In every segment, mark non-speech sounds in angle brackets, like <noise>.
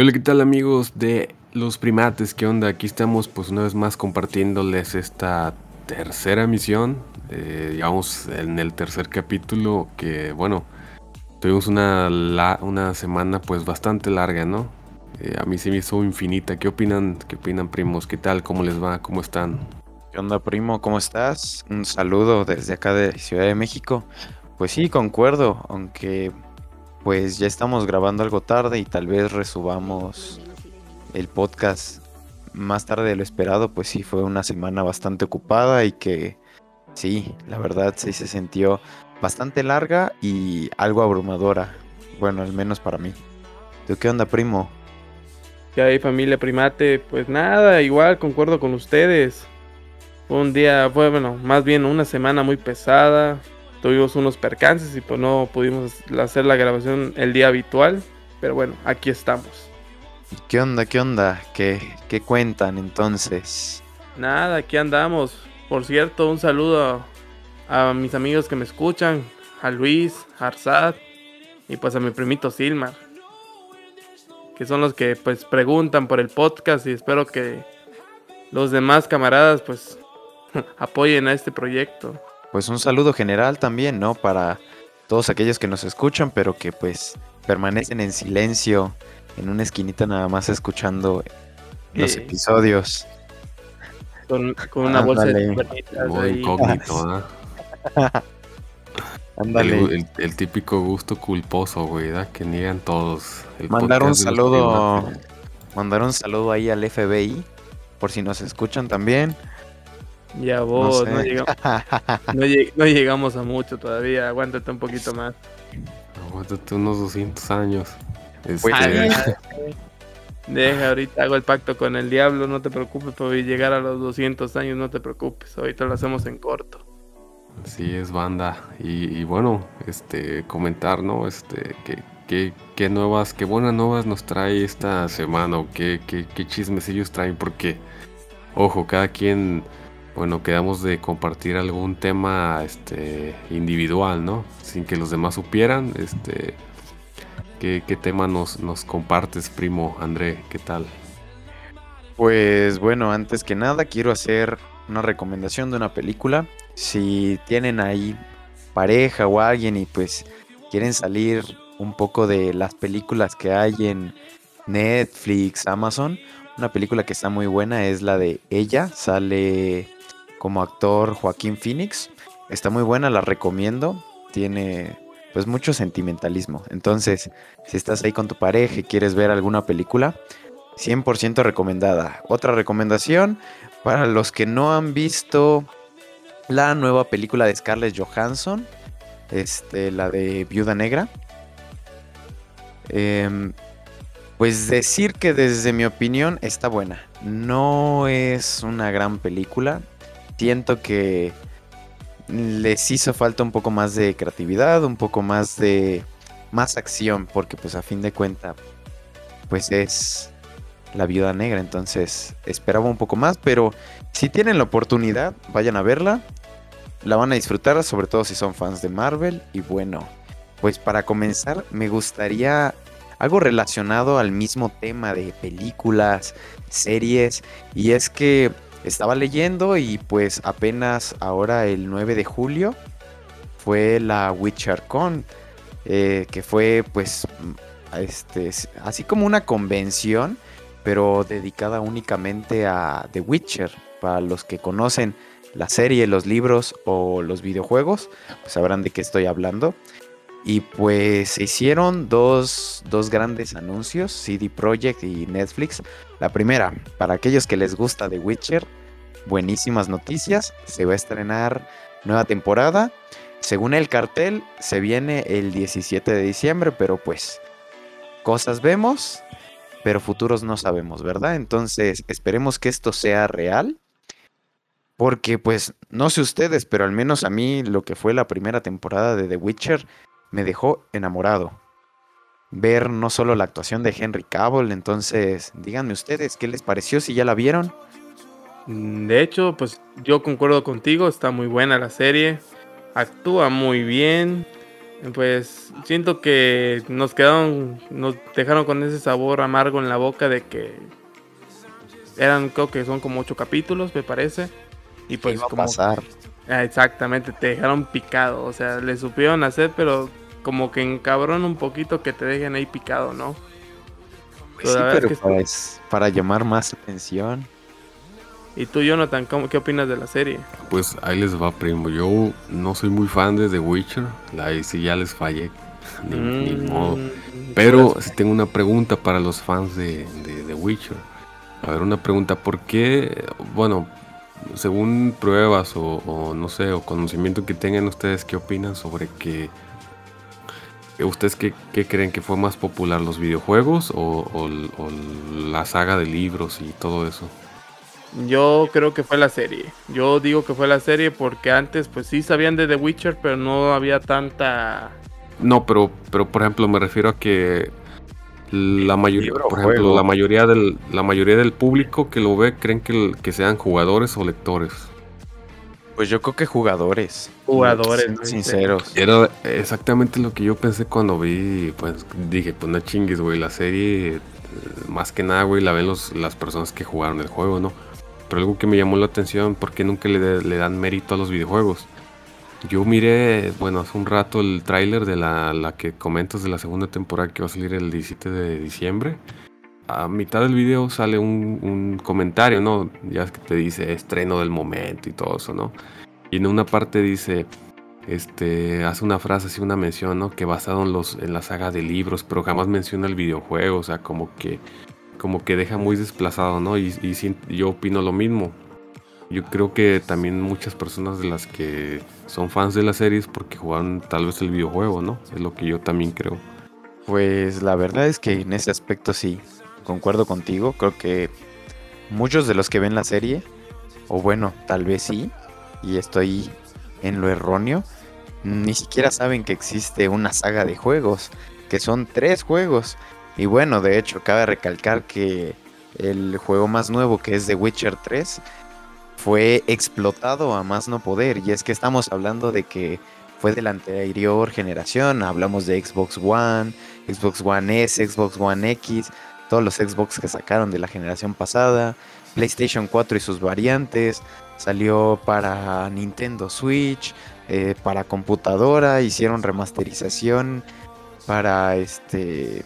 hola, ¿qué tal amigos de los primates? ¿Qué onda? Aquí estamos pues una vez más compartiéndoles esta tercera misión. Eh, digamos en el tercer capítulo que bueno, tuvimos una, una semana pues bastante larga, ¿no? Eh, a mí se me hizo infinita. ¿Qué opinan? ¿Qué opinan primos? ¿Qué tal? ¿Cómo les va? ¿Cómo están? ¿Qué onda primo? ¿Cómo estás? Un saludo desde acá de Ciudad de México. Pues sí, concuerdo, aunque pues ya estamos grabando algo tarde y tal vez resubamos el podcast más tarde de lo esperado, pues sí fue una semana bastante ocupada y que sí, la verdad sí se sintió bastante larga y algo abrumadora. Bueno, al menos para mí. ¿Tú qué onda, primo? ¿Qué hay, familia primate? Pues nada, igual concuerdo con ustedes. Un día, bueno, más bien una semana muy pesada tuvimos unos percances y pues no pudimos hacer la grabación el día habitual. Pero bueno, aquí estamos. ¿Qué onda? ¿Qué onda? ¿Qué, qué cuentan entonces? Nada, aquí andamos. Por cierto, un saludo a, mis amigos que me escuchan, a Luis, a Arzad y pues a mi primito Silmar. Que son los que pues preguntan por el podcast y espero que los demás camaradas pues <laughs> apoyen a este proyecto pues un saludo general también, ¿no? Para todos aquellos que nos escuchan, pero que pues permanecen en silencio, en una esquinita nada más escuchando los episodios. Con, una bolsa de incógnito, <laughs> El, el, típico gusto culposo, güey, que niegan todos. mandar un saludo, mandar un saludo ahí al FBI, por si nos escuchan también. Ya vos, <laughs> no, llegamos, a mucho todavía, aguántate un poquito más. Aguántate unos 200 años. Este... Deja, ahorita hago el pacto con el diablo, no te preocupes, por llegar a los 200 años, no te preocupes, ahorita lo hacemos en corto. Sí, es banda. Y, bueno, este, comentar, ¿no? Este, que, qué nuevas, qué buenas nuevas nos trae esta semana o qué, qué, qué chismecillos traen, porque, ojo, cada quien bueno, quedamos de compartir algún tema este, individual, ¿no? Sin que los demás supieran. Este, ¿qué, tema nos, nos compartes, primo André? ¿Qué tal? Pues bueno, antes que nada quiero hacer una recomendación de una película. Si tienen ahí pareja o alguien y pues quieren salir un poco de las películas que hay en Netflix, Amazon, una película que está muy buena es la de Ella, sale como actor Joaquín Phoenix. Está muy buena, la recomiendo. Tiene pues mucho sentimentalismo. Entonces, si estás ahí con tu pareja y quieres ver alguna película, 100% recomendada. Otra recomendación para los que no han visto la nueva película de Scarlett Johansson, este, la de Viuda Negra. Em, pues decir que desde mi opinión está buena. No es una gran película, siento que les hizo falta un poco más de creatividad, un poco más de más acción, porque pues a fin de cuenta pues es la viuda negra, entonces esperaba un poco más, pero si tienen la oportunidad, vayan a verla, la van a disfrutar, sobre todo si son fans de Marvel, y bueno, pues para comenzar me gustaría algo relacionado al mismo tema de películas, series, y es que estaba leyendo y pues apenas ahora el 9 de julio fue la WitcherCon, eh, que fue pues este, así como una convención, pero dedicada únicamente a The Witcher. Para los que conocen la serie, los libros o los videojuegos, pues sabrán de qué estoy hablando. Y pues se hicieron dos, dos, grandes anuncios, CD Projekt y Netflix. La primera, para aquellos que les gusta The Witcher, buenísimas noticias. Se va a estrenar nueva temporada. Según el cartel, se viene el 17 de diciembre, pero pues cosas vemos, pero futuros no sabemos, ¿verdad? Entonces esperemos que esto sea real. Porque pues no sé ustedes, pero al menos a mí lo que fue la primera temporada de The Witcher me dejó enamorado. Ver no solo la actuación de Henry Cavill, entonces díganme ustedes qué les pareció si ya la vieron. Mm, de hecho, pues yo concuerdo contigo, está muy buena la serie, actúa muy bien pues siento que nos quedaron, nos dejaron con ese sabor amargo en la boca de que eran, creo que son como ocho capítulos, me parece. Y pues Iba a como pasar. Ah, exactamente, te dejaron picado, o sea, le supieron hacer, pero como que encabrón un poquito que te dejen ahí picado, ¿no? Pues Pero sí, es pero para llamar más atención. Y tú, Jonathan, ¿cómo- ¿qué opinas de la serie? Pues ahí les va, primo. Yo no soy muy fan de The Witcher. Ahí sí ya les fallé. <laughs> Ni, ni Mm, modo. Pero sí tengo una pregunta para los fans de, de The Witcher. A ver, una pregunta. ¿Por qué, bueno, según pruebas o, o no sé, o conocimiento que tengan ustedes, qué opinan sobre que... ¿Ustedes qué, qué creen que fue más popular, los videojuegos o, o l- o la saga de libros y todo eso? Yo creo que fue la serie. Yo digo que fue la serie porque antes, pues sí sabían de The Witcher, pero no había tanta. No, pero, pero por ejemplo me refiero a que la mayoría, por ejemplo, juego. la mayoría del, la mayoría del público que lo ve creen que, que sean jugadores o lectores. Pues yo creo que jugadores. Jugadores, sinceros. Era exactamente lo que yo pensé cuando vi, pues dije, pues no chingues, güey, la serie, eh, más que nada, güey, la ven los, las personas que jugaron el juego, ¿no? Pero algo que me llamó la atención, porque nunca le, de- le dan mérito a los videojuegos? Yo miré, bueno, hace un rato el tráiler de la, la que comentas de la segunda temporada que va a salir el 17 de diciembre. A mitad del video sale un, comentario, ¿no? Ya que te dice estreno del momento y todo eso, ¿no? Y en una parte dice, este, hace una frase así, una mención, ¿no? Que basado en, los, en la saga de libros, pero jamás menciona el videojuego, o sea, como que, como que deja muy desplazado, ¿no? Y, y yo opino lo mismo. Yo creo que también muchas personas de las que son fans de las series porque jugaron tal vez el videojuego, ¿no? Es lo que yo también creo. Pues la verdad es que en ese aspecto sí, concuerdo contigo. Creo que muchos de los que ven la serie, o bueno, tal vez sí, y estoy en lo erróneo, ni siquiera saben que existe una saga de juegos, que son tres juegos. Y bueno, de hecho, cabe recalcar que el juego más nuevo, que es The Witcher 3, fue explotado a más no poder. Y es que estamos hablando de que fue de la anterior generación, hablamos de Xbox One, Xbox One S, Xbox One X, todos los Xbox que sacaron de la generación pasada, PlayStation 4 y sus variantes, salió para Nintendo Switch, eh, para computadora, hicieron remasterización para este...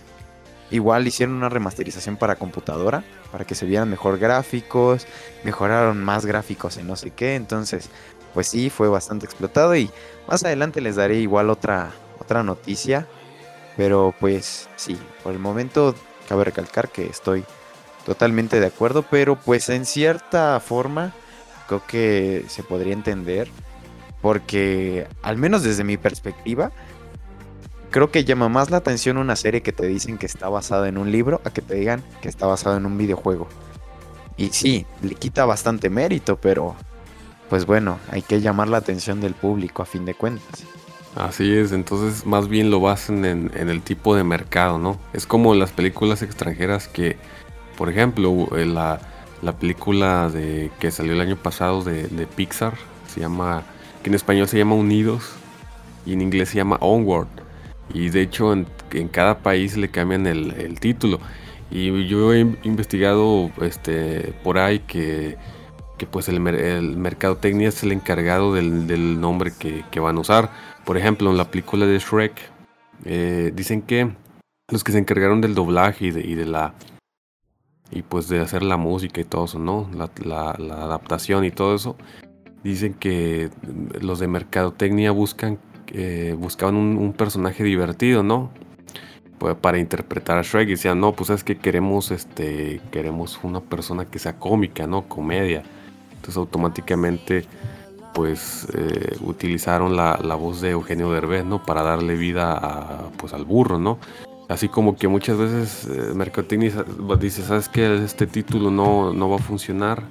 Igual hicieron una remasterización para computadora, para que se vieran mejor gráficos, mejoraron más gráficos en no sé qué, entonces pues sí, fue bastante explotado y más adelante les daré igual otra, otra noticia, pero pues sí, por el momento cabe recalcar que estoy totalmente de acuerdo, pero pues en cierta forma creo que se podría entender, porque al menos desde mi perspectiva, creo que llama más la atención una serie que te dicen que está basada en un libro a que te digan que está basada en un videojuego. Y sí, le quita bastante mérito, pero pues bueno, hay que llamar la atención del público a fin de cuentas. Así es, entonces más bien lo basan en, en el tipo de mercado, ¿no? Es como las películas extranjeras que, por ejemplo, eh, la, la película de que salió el año pasado de, de Pixar, se llama, que en español se llama Unidos y en inglés se llama Onward. Y de hecho en, en cada país le cambian el, el título. Y yo he investigado este, por ahí que, que pues el, el mercadotecnia es el encargado del, del nombre que, que van a usar. Por ejemplo, en la película de Shrek, eh, dicen que los que se encargaron del doblaje y de, la y pues de hacer la música y todo eso, ¿no? La, adaptación y todo eso, dicen que los de mercadotecnia buscan eh, buscaban un, un personaje divertido, ¿no? Pues para interpretar a Shrek y decían, no, pues es que queremos este queremos una persona que sea cómica, ¿no? Comedia. Entonces automáticamente pues eh, utilizaron la, la voz de Eugenio Derbez, ¿no? Para darle vida a, pues al burro, ¿no? Así como que muchas veces eh, Mercadotecnia sa- dice, ¿sabes qué? Este título no, no va a funcionar.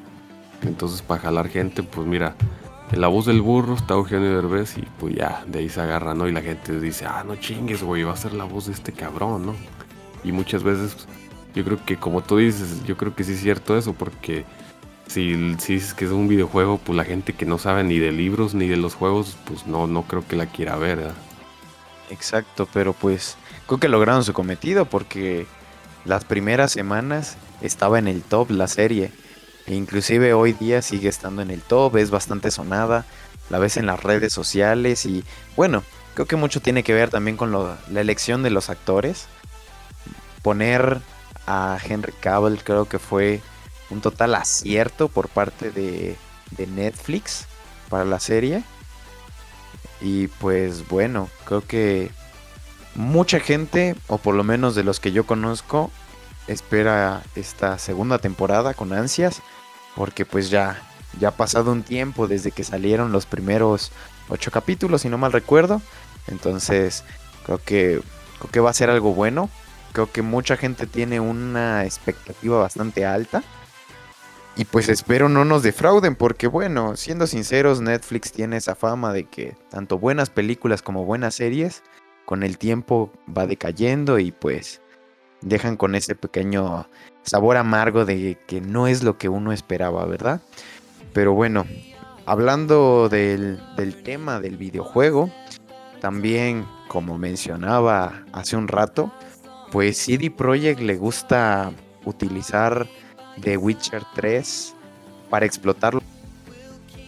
Entonces para jalar gente, pues mira, en la voz del burro está Eugenio Derbez y pues ya, de ahí se agarra, ¿no? Y la gente dice, ah, no chingues, güey, va a ser la voz de este cabrón, ¿no? Y muchas veces, yo creo que como tú dices, yo creo que sí es cierto eso, porque si, si dices que es un videojuego, pues la gente que no sabe ni de libros ni de los juegos, pues no, no creo que la quiera ver. Exacto, pero pues creo que lograron su cometido porque las primeras semanas estaba en el top la serie. E inclusive hoy día sigue estando en el top, es bastante sonada, la ves en las redes sociales y bueno, creo que mucho tiene que ver también con la elección de los actores. Poner a Henry Cavill creo que fue un total acierto por parte de, Netflix para la serie. Y pues bueno, creo que mucha gente, o por lo menos de los que yo conozco, espera esta segunda temporada con ansias, porque pues ya, ya ha pasado un tiempo desde que salieron los primeros ocho capítulos, si no mal recuerdo. Entonces, creo que, creo que va a ser algo bueno. Creo que mucha gente tiene una expectativa bastante alta. Y pues espero no nos defrauden, porque bueno, siendo sinceros, Netflix tiene esa fama de que tanto buenas películas como buenas series, con el tiempo va decayendo y pues dejan con ese pequeño sabor amargo de que no es lo que uno esperaba, ¿verdad? Pero bueno, hablando del, tema del videojuego, también como mencionaba hace un rato, pues CD Projekt le gusta utilizar The Witcher 3 para explotarlo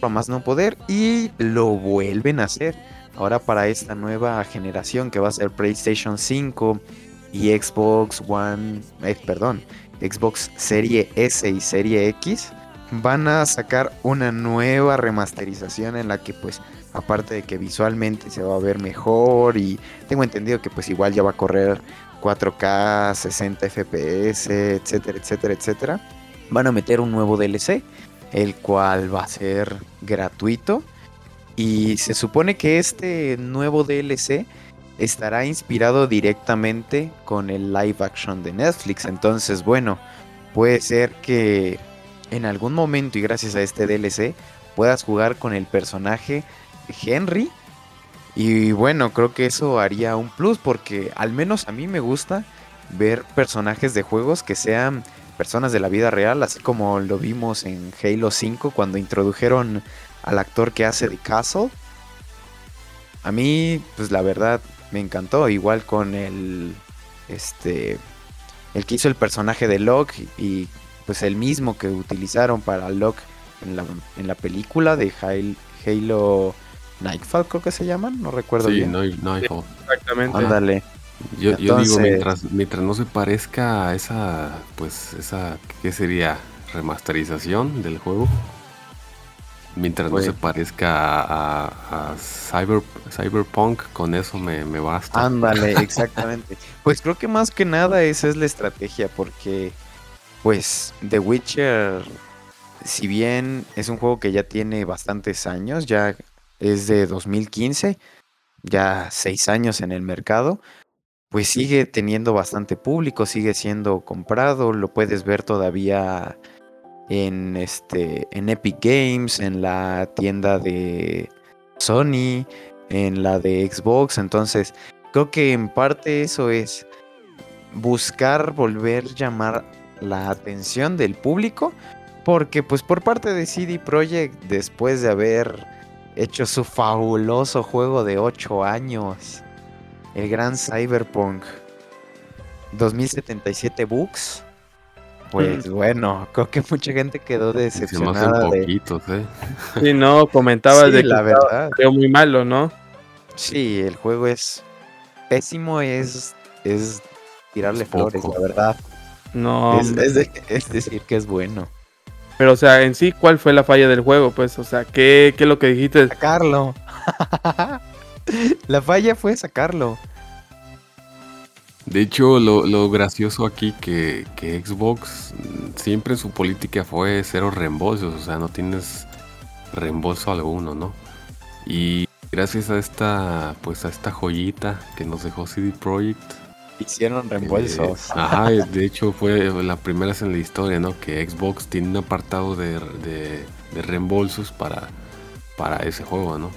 más no poder y lo vuelven a hacer ahora para esta nueva generación que va a ser PlayStation 5 y Xbox One, eh, perdón, Xbox Serie S y Serie X, van a sacar una nueva remasterización en la que pues aparte de que visualmente se va a ver mejor y tengo entendido que pues igual ya va a correr 4K, 60 FPS, etcétera, etcétera, etcétera, van a meter un nuevo DLC, el cual va a ser gratuito y se supone que este nuevo DLC estará inspirado directamente con el live action de Netflix. Entonces, bueno, puede ser que en algún momento y gracias a este DLC puedas jugar con el personaje Henry. Y bueno, creo que eso haría un plus porque al menos a mí me gusta ver personajes de juegos que sean personas de la vida real, así como lo vimos en Halo 5 cuando introdujeron al actor que hace de Castle. A mí, pues la verdad, me encantó. Igual con el. Este. El que hizo el personaje de Locke y pues el mismo que utilizaron para Locke en la, en la película de Halo, Nightfall, creo que se llaman, no recuerdo sí, bien. Nightfall. exactamente. Ándale. Yo, yo, digo, mientras, mientras no se parezca a esa, pues, esa, ¿qué sería? Remasterización del juego. Mientras no se parezca a, cyber, Cyberpunk, con eso me, basta. Ándale, <laughs> exactamente. pues creo que más que nada esa es la estrategia, porque pues The Witcher, si bien es un juego que ya tiene bastantes años, ya es de 2015, ya seis años en el mercado, pues sigue teniendo bastante público, sigue siendo comprado, lo puedes ver todavía en este en Epic Games, en la tienda de Sony, en la de Xbox, entonces creo que en parte eso es buscar volver llamar la atención del público, porque pues por parte de CD Projekt después de haber hecho su fabuloso juego de 8 años, el gran Cyberpunk 2077 Books pues bueno, creo que mucha gente quedó decepcionada. Se poquitos, ¿eh? Sí, no, comentabas de que la verdad. Fue muy malo, ¿no? Sí, el juego es pésimo, es, es tirarle flores, la verdad. No. Es, es, decir que es bueno. Pero, o sea, en sí, ¿cuál fue la falla del juego? Pues, o sea, ¿qué, qué es lo que dijiste? Sacarlo. <laughs> la falla fue sacarlo. De hecho, lo, gracioso aquí que, que Xbox siempre su política fue cero reembolsos, o sea, no tienes reembolso alguno, ¿no? Y gracias a esta, pues a esta joyita que nos dejó CD Projekt. Hicieron reembolsos. Eh, ajá, de hecho fue la primera vez en la historia, ¿no? Que Xbox tiene un apartado de, de reembolsos para, para ese juego, ¿no?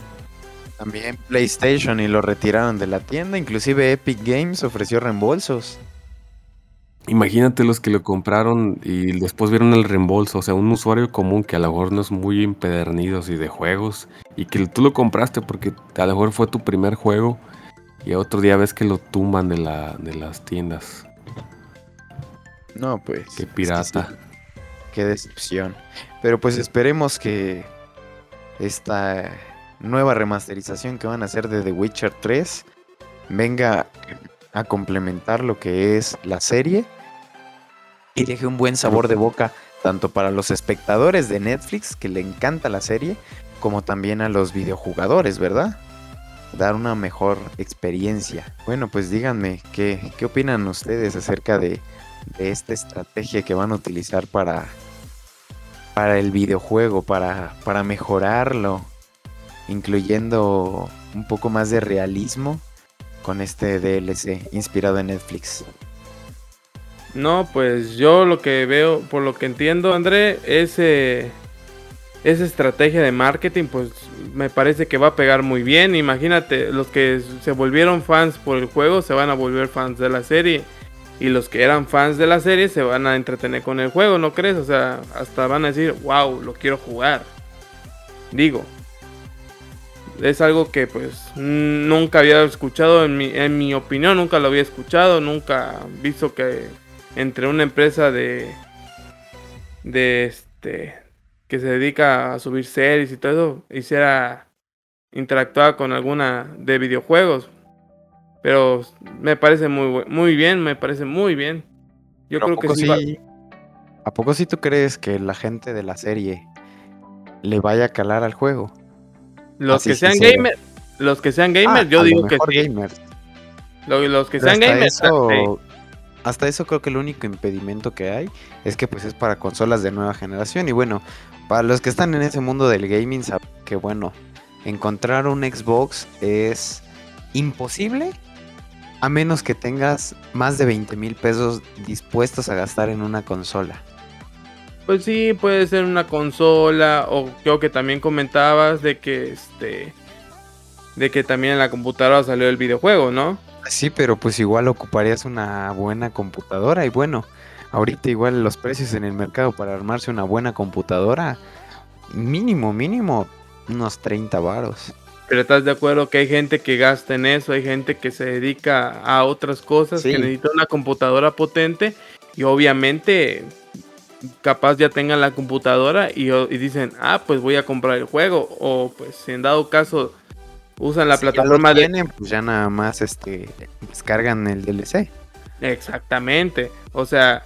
También PlayStation y lo retiraron de la tienda. Inclusive Epic Games ofreció reembolsos. Imagínate los que lo compraron y después vieron el reembolso. O sea, un usuario común que a lo mejor no es muy empedernido y de juegos. Y que tú lo compraste porque a lo mejor fue tu primer juego. Y otro día ves que lo tumban de, la, de las tiendas. No, pues. Qué pirata. Qué decepción. Pero pues esperemos que esta nueva remasterización que van a hacer de The Witcher 3 venga a complementar lo que es la serie y deje un buen sabor de boca tanto para los espectadores de Netflix que le encanta la serie como también a los videojugadores, ¿verdad? Dar una mejor experiencia. Bueno, pues díganme, ¿qué, qué opinan ustedes acerca de, de esta estrategia que van a utilizar para, para el videojuego, para, para mejorarlo, incluyendo un poco más de realismo con este DLC inspirado en Netflix. No, pues yo lo que veo, por lo que entiendo, André, ese, esa estrategia de marketing, pues me parece que va a pegar muy bien. Imagínate, los que se volvieron fans por el juego se van a volver fans de la serie. Y los que eran fans de la serie se van a entretener con el juego, ¿no crees? O sea, hasta van a decir, wow, lo quiero jugar. Digo, es algo que pues nunca había escuchado, en mi, en mi opinión, nunca lo había escuchado, nunca visto que entre una empresa de, de este, que se dedica a subir series y todo eso, hiciera interactuar con alguna de videojuegos. Pero me parece muy, muy bien, me parece muy bien. Yo creo que sí. ¿A poco sí tú crees que la gente de la serie le vaya a calar al juego? Los que sean gamers, los que sean gamers, yo digo que sí. Los, que sean gamers, hasta eso creo que el único impedimento que hay es que pues es para consolas de nueva generación y bueno, para los que están en ese mundo del gaming saben que bueno, encontrar un Xbox es imposible a menos que tengas más de 20 mil pesos dispuestos a gastar en una consola. Pues sí, puede ser una consola o creo que también comentabas de que este de que también en la computadora salió el videojuego, ¿no? Sí, pero pues igual ocuparías una buena computadora y bueno, ahorita igual los precios en el mercado para armarse una buena computadora mínimo, mínimo unos 30 varos. Pero estás de acuerdo que hay gente que gasta en eso, hay gente que se dedica a otras cosas, que necesita una computadora potente y obviamente capaz ya tengan la computadora y, dicen, ah, pues voy a comprar el juego o pues si en dado caso usan la plataforma de... Pues ya nada más este, descargan el DLC. Exactamente, o sea,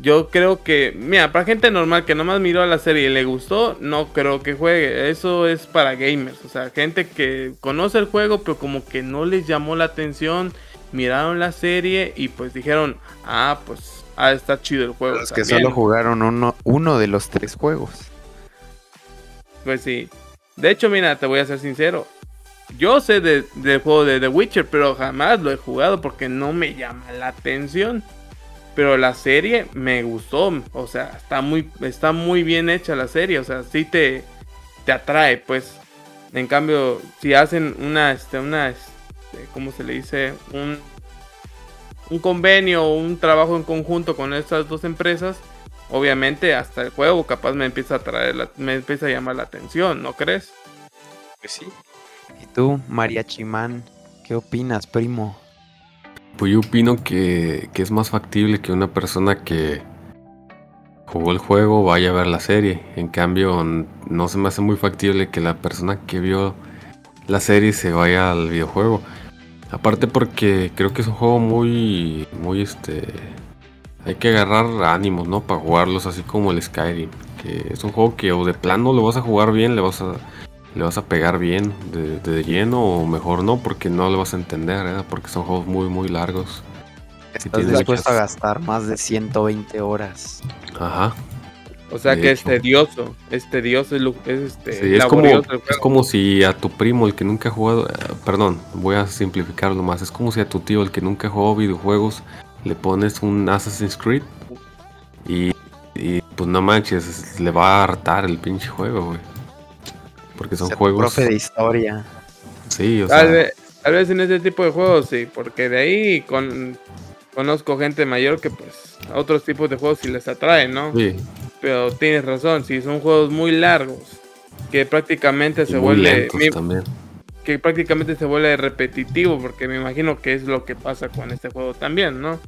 yo creo que, mira, para gente normal que nomás miró a la serie y le gustó, no creo que juegue. Eso es para gamers. O sea, gente que conoce el juego, pero como que no les llamó la atención, miraron la serie y pues dijeron, ah, pues, ah, está chido el juego. Los que solo jugaron uno, uno de los tres juegos. Pues sí. De hecho, mira, te voy a ser sincero. Yo sé del juego de The Witcher, pero jamás lo he jugado porque no me llama la atención. Pero la serie me gustó. O sea, está muy, está muy bien hecha la serie. O sea, sí te, te atrae, pues. En cambio, si hacen una, este, una, este, ¿cómo se le dice? Un, un convenio o un trabajo en conjunto con estas dos empresas, obviamente hasta el juego capaz me empieza a atraer, me empieza a llamar la atención, ¿no crees? Pues sí. ¿Y tú, María Chimán, qué opinas, primo? Pues yo opino que, es más factible que una persona que jugó el juego vaya a ver la serie. En cambio, no se me hace muy factible que la persona que vio la serie se vaya al videojuego. Aparte porque creo que es un juego muy, muy este... Hay que agarrar ánimos, ¿no? Para jugarlos así como el Skyrim. Que es un juego que o de plano lo vas a jugar bien, le vas a le vas a pegar bien de, lleno o mejor no, porque no le vas a entender, ¿eh? porque son juegos muy, muy largos. Estás dispuesto a gastar más de 120 horas. Ajá. O sea que es tedioso, es tedioso, es, este, es, como, es como si a tu primo, el que nunca ha jugado, eh, perdón, voy a simplificarlo más, es como si a tu tío, el que nunca ha jugado videojuegos, le pones un Assassin's Creed y, y pues no manches, le va a hartar el pinche juego, güey. Porque son juegos. Profe de historia. Sí, o tal sea. Vez, tal vez en ese tipo de juegos sí, porque de ahí con, conozco gente mayor que pues a otros tipos de juegos sí les atraen, ¿no? Sí. Pero tienes razón, si son juegos muy largos, que prácticamente se vuelve. también. que prácticamente se vuelve repetitivo, porque me imagino que es lo que pasa con este juego también, ¿no?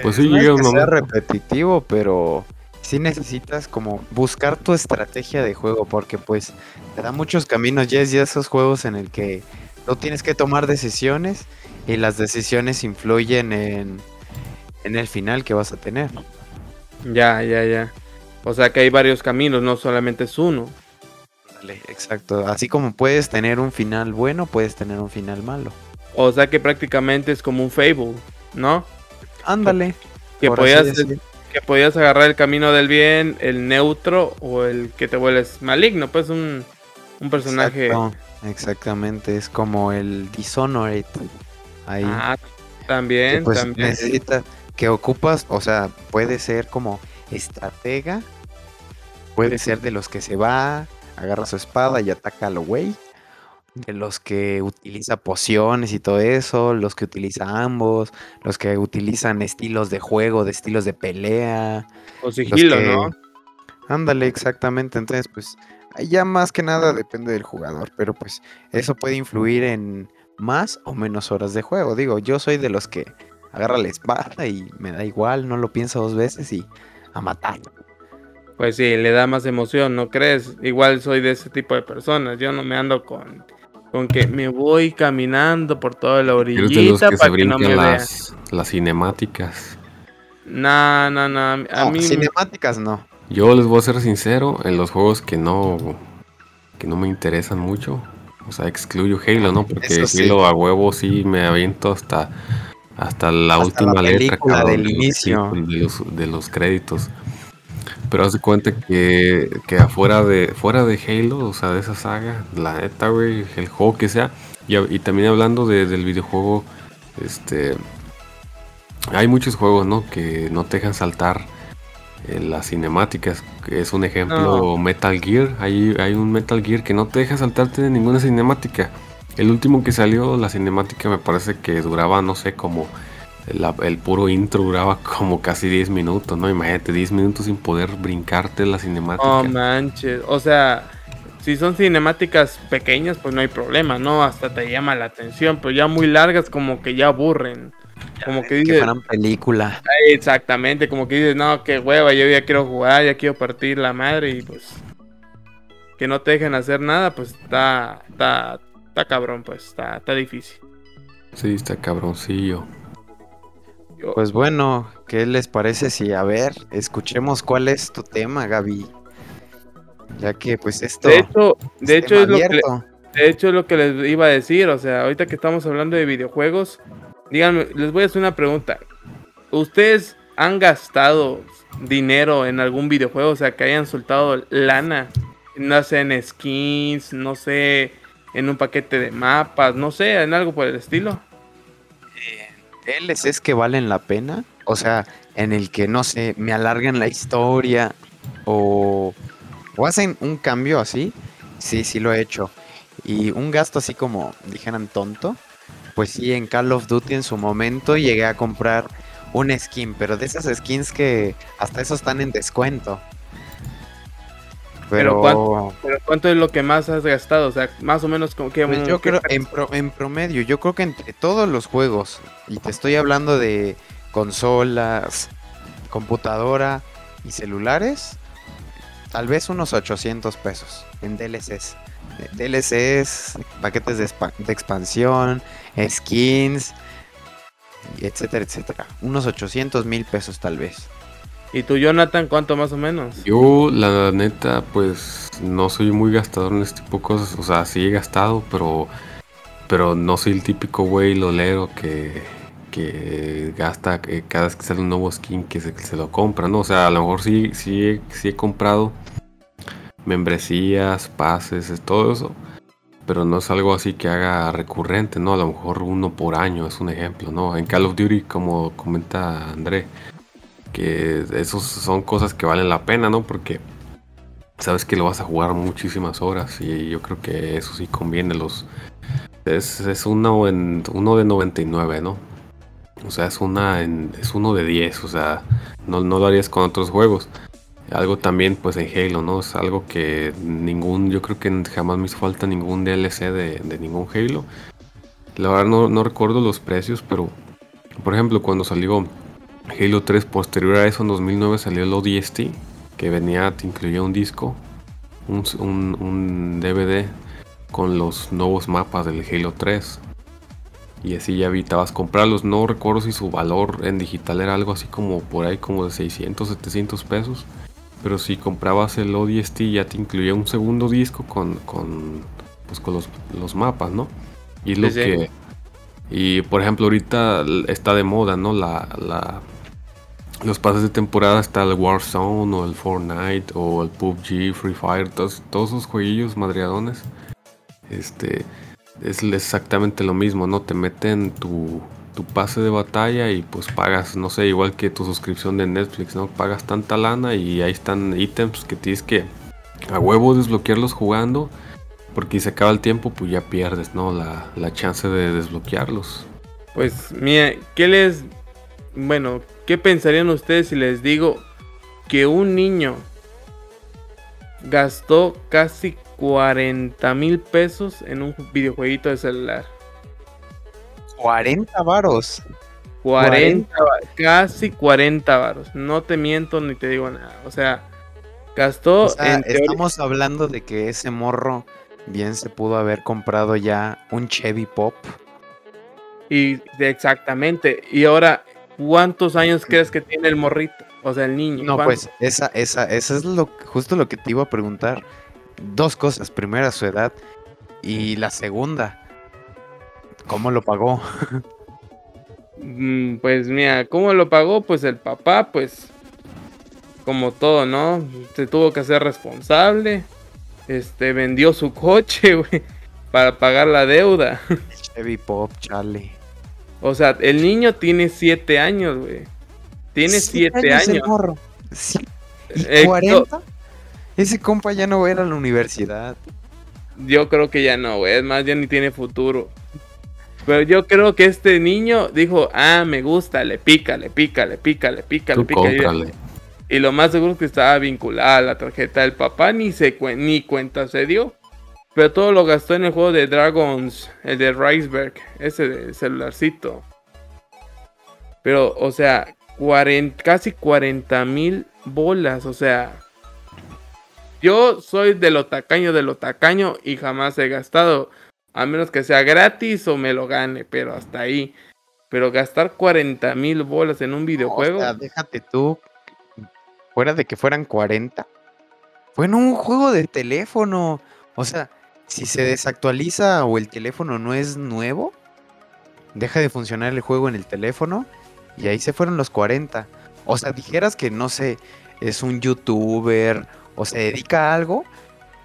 Pues, sí, no es que sea repetitivo, pero sí necesitas como buscar tu estrategia de juego, porque pues te da muchos caminos. Ya es ya esos juegos en el que no tienes que tomar decisiones y las decisiones influyen en, en el final que vas a tener. Ya, ya, ya. O sea que hay varios caminos, no solamente es uno. Dale, exacto. Así como puedes tener un final bueno, puedes tener un final malo. O sea que prácticamente es como un Fable, ¿no? Ándale. Que podías, que podías agarrar el camino del bien, el neutro o el que te vuelves maligno, pues un, un personaje. exactamente, es como el Dishonored. Ahí. Ah, también, pues, también. Necesita que ocupas, o sea, puede ser como estratega, puede ser de los que se va, agarra su espada y ataca a lo güey, los que utiliza pociones y todo eso, los que utiliza ambos, los que utilizan estilos de juego, de estilos de pelea. O sigilo, ¿no? Ándale, exactamente. Entonces, pues, ya más que nada depende del jugador, pero pues eso puede influir en más o menos horas de juego. Digo, yo soy de los que agarra la espada y me da igual, no lo pienso dos veces y a matar. Pues sí, le da más emoción, ¿no crees? Igual soy de ese tipo de personas. Yo no me ando con, con que me voy caminando por toda la orillita para que no me las, las cinemáticas. No, no, no. A mí... Cinemáticas no. Yo les voy a ser sincero, en los juegos que no que no me interesan mucho, o sea, excluyo Halo, ¿no? Porque Halo a huevo sí me aviento hasta hasta la última letra del inicio de los, créditos. Pero haz de cuenta que, que afuera de fuera de Halo, o sea, de esa saga, la neta, güey, el juego que sea, y, también hablando del videojuego, este, hay muchos juegos, ¿no? Que no te dejan saltar en las cinemáticas. Es un ejemplo Metal Gear. Hay, hay un Metal Gear que no te deja saltarte de ninguna cinemática. El último que salió, la cinemática me parece que duraba, no sé, como el, puro intro duraba como casi 10 minutos, ¿no? Imagínate, 10 minutos sin poder brincarte la cinemática. Oh, manches. O sea, si son cinemáticas pequeñas, pues no hay problema, ¿no? Hasta te llama la atención, pero ya muy largas como que ya aburren. Como que dices... Que película. Exactamente, como que dices, no, qué hueva, yo ya quiero jugar, ya quiero partir la madre y pues... Que no te dejen hacer nada, pues está, está, está cabrón, pues, está, está difícil. Sí, está cabroncillo. Pues bueno, ¿qué les parece si, a ver, escuchemos cuál es tu tema, Gaby? Ya que, pues, esto. De hecho, de hecho, es lo que, de hecho, es lo que les iba a decir. O sea, ahorita que estamos hablando de videojuegos, díganme, les voy a hacer una pregunta. ¿Ustedes han gastado dinero en algún videojuego? O sea, que hayan soltado lana, no sé, en skins, no sé, en un paquete de mapas, no sé, en algo por el estilo. Es que valen la pena, o sea, en el que no sé, me alargan la historia o, o hacen un cambio así, sí, sí lo he hecho. Y un gasto así como dijeran tonto, pues sí, en Call of Duty en su momento llegué a comprar un skin, pero de esas skins que hasta eso están en descuento. Pero, ¿cuánto, es lo que más has gastado? O sea, más o menos como que... Pues yo creo, en, en, promedio, yo creo que entre todos los juegos, y te estoy hablando de consolas, computadora y celulares, tal vez unos 800 pesos en DLCs. DLCs, paquetes de, de expansión, skins, etcétera, etcétera. Unos 800 mil pesos tal vez. ¿Y tú, Jonathan, cuánto más o menos? Yo, la neta, pues no soy muy gastador en este tipo de cosas. O sea, sí he gastado, pero, pero no soy el típico güey lolero que, que gasta eh, cada vez que sale un nuevo skin que se, lo compra, ¿no? O sea, a lo mejor sí, sí, sí he comprado membresías, pases, todo eso. Pero no es algo así que haga recurrente, ¿no? A lo mejor uno por año es un ejemplo, ¿no? En Call of Duty, como comenta André, que esos son cosas que valen la pena, ¿no? Porque sabes que lo vas a jugar muchísimas horas y yo creo que eso sí conviene. Los es, uno, en, uno de 99, ¿no? O sea, es, una es uno de 10, o sea, no, lo harías con otros juegos. Algo también pues en Halo, ¿no? Es algo que ningún, yo creo que jamás me hizo falta ningún DLC de, de ningún Halo. La verdad no, no recuerdo los precios, pero por ejemplo cuando salió Halo 3 posterior a eso en 2009 salió el ODST, que venía, te incluía un disco, un, un, un DVD con los nuevos mapas del Halo 3 y así ya evitabas comprarlos. No recuerdo si su valor en digital era algo así como por ahí como de 600, 700 pesos. Pero si comprabas el ODST ya te incluía un segundo disco con, con, pues con los, mapas, ¿no? Y lo que... Y por ejemplo ahorita está de moda, ¿no? La, la, los pases de temporada está el Warzone o el Fortnite o el PUBG, Free Fire, todos, todos esos jueguillos madriadones. Este es exactamente lo mismo, ¿no? Te meten tu, tu pase de batalla y pues pagas, no sé, igual que tu suscripción de Netflix, ¿no? Pagas tanta lana y ahí están ítems que tienes que a huevo desbloquearlos jugando. Porque si se acaba el tiempo, pues ya pierdes, ¿no? La, la chance de desbloquearlos. Pues mira, ¿qué les... Bueno, ¿qué pensarían ustedes si les digo que un niño gastó casi 40 mil pesos en un videojueguito de celular. 40 varos. 40, casi 40 varos. No te miento ni te digo nada. O sea, gastó. estamos hablando de que ese morro bien se pudo haber comprado ya un Chevy Pop. Y exactamente. Y ahora, ¿cuántos años crees que tiene el morrito? O sea, el niño. No, pues esa, esa, esa es lo, justo lo que te iba a preguntar dos cosas. Primera, su edad. Y la segunda, ¿cómo lo pagó? Mm, pues mira, ¿cómo lo pagó? Pues el papá, pues, como todo, ¿no? Se tuvo que hacer responsable. Este, vendió su coche, <laughs> güey, para pagar la deuda. Chevy Pop, Charlie. O sea, el niño tiene siete años, güey. Tiene siete, años. ¿Y 40? Ese compa ya no va a ir a la universidad. Yo creo que ya no, güey. Es más, ya ni tiene futuro. Pero yo creo que este niño dijo, ah, me gusta, le pica, le pica, le pica, le pica, le pica. Y, lo más seguro es que estaba vinculada a la tarjeta del papá, ni, se ni cuenta se dio. Pero todo lo gastó en el juego de Dragons, el de Riceberg, ese de celularcito. Pero, o sea, casi 40 mil bolas, o sea, yo soy de lo tacaño, de lo tacaño y jamás he gastado. A menos que sea gratis o me lo gane, pero hasta ahí. Pero gastar 40 mil bolas en un videojuego. O sea, déjate tú. Fuera de que fueran 40. Fue en un juego de teléfono. O sea, si se desactualiza o el teléfono no es nuevo, deja de funcionar el juego en el teléfono y ahí se fueron los 40. O sea, dijeras que no sé, es un youtuber o se dedica a algo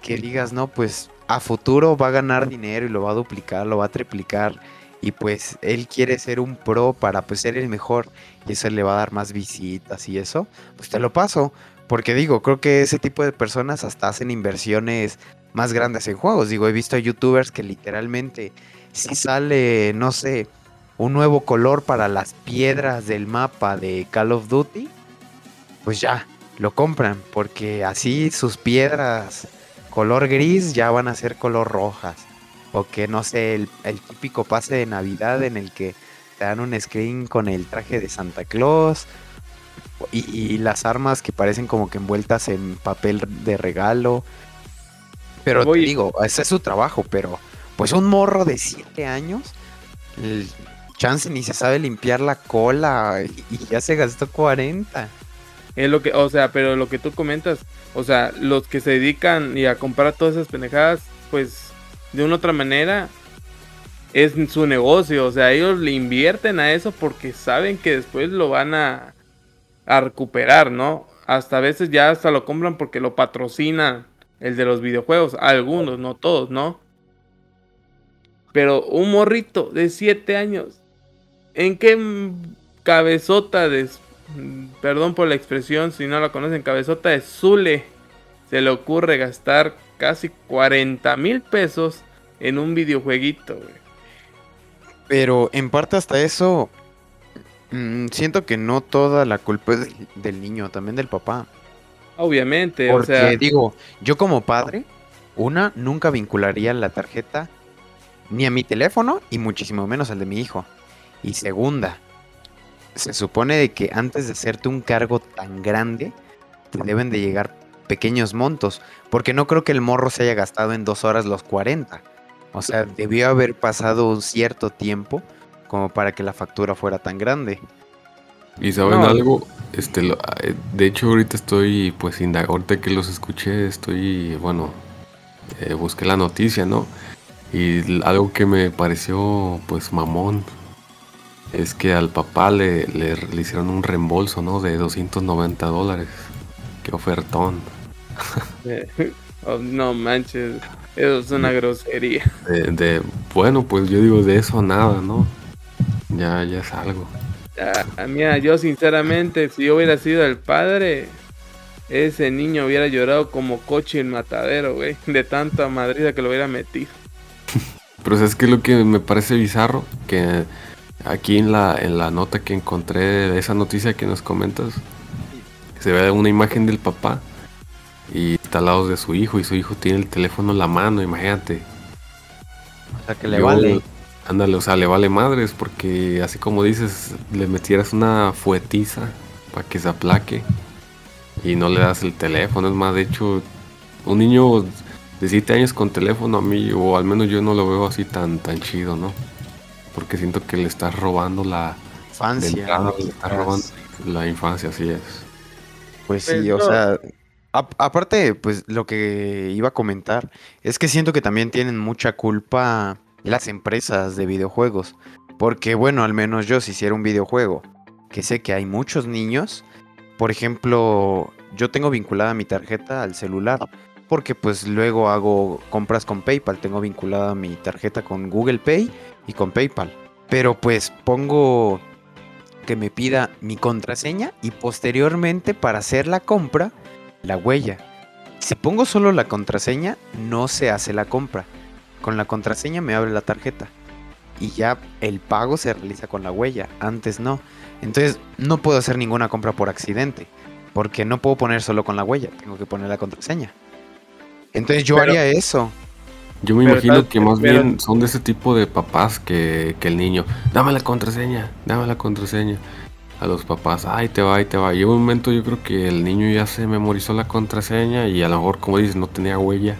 que digas, no, pues a futuro va a ganar dinero y lo va a duplicar, lo va a triplicar y pues él quiere ser un pro para pues ser el mejor y eso le va a dar más visitas y eso, pues te lo paso. Porque digo, creo que ese tipo de personas hasta hacen inversiones más grandes en juegos. Digo, he visto youtubers que literalmente si sale, no sé, un nuevo color para las piedras del mapa de Call of Duty, pues ya, lo compran, porque así sus piedras color gris ya van a ser color rojas. O que no sé, el, típico pase de Navidad en el que te dan un screen con el traje de Santa Claus. Y, las armas que parecen como que envueltas en papel de regalo. Pero te digo, ese es su trabajo, pero pues un morro de 7 años, el chance ni se sabe limpiar la cola y ya se gastó 40. Es lo que, o sea, pero lo que tú comentas, o sea, los que se dedican y a comprar todas esas pendejadas, pues de una otra manera es su negocio, o sea, ellos le invierten a eso porque saben que después lo van a, a recuperar, ¿no? Hasta a veces ya hasta lo compran porque lo patrocina el de los videojuegos, algunos, no todos, ¿no? Pero un morrito de 7 años, ¿en qué cabezota de perdón por la expresión, si no la conocen, cabezota de Zule, se le ocurre gastar casi 40 mil pesos en un videojueguito, Pero en parte hasta eso, mm, siento que no toda la culpa es del niño, también del papá. Obviamente, Porque o sea, digo, yo como padre, una, nunca vincularía la tarjeta ni a mi teléfono y muchísimo menos al de mi hijo. Y segunda, se supone de que antes de hacerte un cargo tan grande, te deben de llegar pequeños montos. Porque no creo que el morro se haya gastado en dos horas los 40. O sea, debió haber pasado un cierto tiempo como para que la factura fuera tan grande. Y saben No. algo, este, lo- eh, de hecho ahorita estoy, pues, inda- ahorita que los escuché, estoy, bueno, eh, busqué la noticia, ¿no? Y algo que me pareció, pues, mamón, es que al papá le, le, le hicieron un reembolso, ¿no? De 290 dólares. Qué ofertón. <laughs> oh, no manches, eso es una grosería. De, de- bueno, pues yo digo de eso nada, ¿no? Ya, ya es algo. Ya, mira, yo sinceramente, si yo hubiera sido el padre, ese niño hubiera llorado como coche en matadero, güey, de tanta madrida que lo hubiera metido. <laughs> Pero ¿sabes qué es lo que me parece bizarro? Que aquí en la, en la nota que encontré de esa noticia que nos comentas, se ve una imagen del papá y está al lado de su hijo y su hijo tiene el teléfono en la mano, imagínate. O sea, que le Yo- vale. Ándale, o sea, le vale madres porque así como dices, le metieras una fuetiza para que se aplaque y no le das el teléfono. Es más, de hecho, un niño de 7 años con teléfono a mí, o al menos yo no lo veo así tan, tan chido, ¿no? Porque siento que le estás robando la... Infancia. entrada, le estás robando la infancia, así es. Pues Pues sí, o no. sea, a- aparte, pues lo que iba a comentar es que siento que también tienen mucha culpa las empresas de videojuegos. Porque bueno, al menos yo si hiciera un videojuego, que sé que hay muchos niños, por ejemplo, yo tengo vinculada mi tarjeta al celular, porque pues luego hago compras con PayPal, tengo vinculada mi tarjeta con Google Pay y con PayPal. Pero pues pongo que me pida mi contraseña y posteriormente para hacer la compra, la huella. Si pongo solo la contraseña, no se hace la compra. Con la contraseña me abre la tarjeta. Y ya el pago se realiza con la huella. Antes no. Entonces no puedo hacer ninguna compra por accidente. Porque no puedo poner solo con la huella. Tengo que poner la contraseña. Entonces yo Pero- haría eso. Yo me Pero imagino tal- que más pero- bien son de ese tipo de papás que, que el niño, dame la contraseña, dame la contraseña. A los papás, ay, te va, ahí te va. Y en un momento yo creo que el niño ya se memorizó la contraseña y a lo mejor, como dices, no tenía huella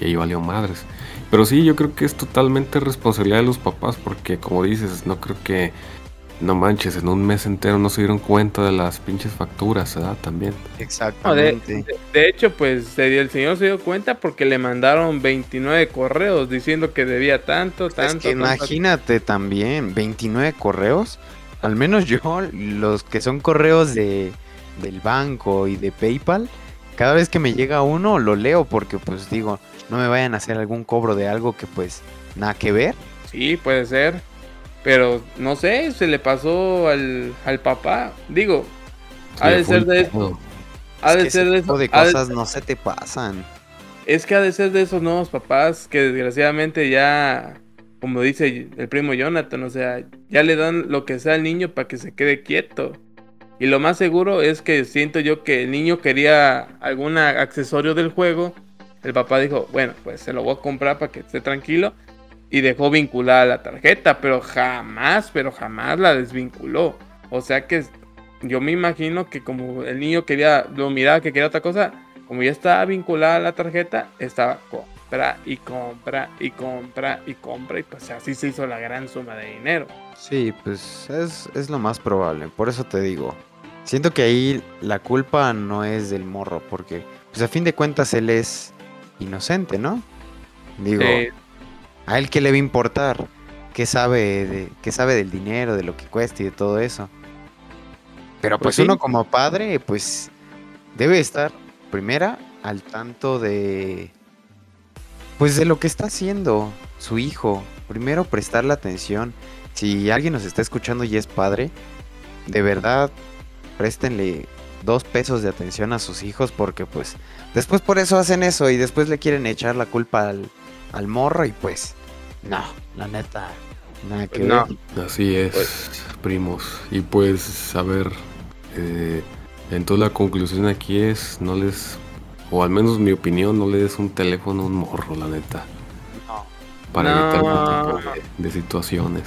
y ahí valió madres. Pero sí, yo creo que es totalmente responsabilidad de los papás porque, como dices, no creo que, no manches, en un mes entero no se dieron cuenta de las pinches facturas, ¿verdad? También. No, de, Exactamente. de- de hecho, pues el señor se dio cuenta porque le mandaron 29 correos diciendo que debía tanto, Es tanto. que tanto. imagínate también, 29 correos. Al menos yo, los que son correos de, del banco y de PayPal, cada vez que me llega uno lo leo porque pues digo, no me vayan a hacer algún cobro de algo que pues nada que ver. Sí, puede ser. Pero no sé, se le pasó al, al papá. Digo, ha de ser de, pedo. ha Es de que ser de ha de- cosas no se te pasan. Es que ha de ser de esos nuevos papás que desgraciadamente ya, como dice el primo Jonathan, o sea, ya le dan lo que sea al niño para que se quede quieto. Y lo más seguro es que siento yo que el niño quería algún accesorio del juego. El papá dijo, bueno, pues se lo voy a comprar para que esté tranquilo. Y dejó vinculada la tarjeta, pero jamás, pero jamás la desvinculó. O sea que yo me imagino que como el niño quería, lo miraba que quería otra cosa, como ya estaba vinculada la tarjeta, estaba compra y compra y compra y compra y pues así se hizo la gran suma de dinero. Sí, pues es, es lo más probable. Por eso te digo. Siento que ahí la culpa no es del morro, porque pues a fin de cuentas él es inocente, ¿no? Digo, a él qué le va a importar, qué sabe de, qué sabe del dinero, de lo que cuesta y de todo eso. Pero Pues pues sí. uno como padre, pues debe estar primera al tanto de pues de lo que está haciendo su hijo. Primero prestarle atención. Si alguien nos está escuchando y es padre, de verdad préstenle dos pesos de atención a sus hijos porque pues después por eso hacen eso y después le quieren echar la culpa al, al morro y pues no, la neta, nada que no. ver. Así es, Pues- primos. Y pues, a ver, eh, Entonces la conclusión aquí es, no les, o al menos mi opinión, no le des un teléfono a un morro, la neta. No. Para No. evitar algún tipo de, de situaciones.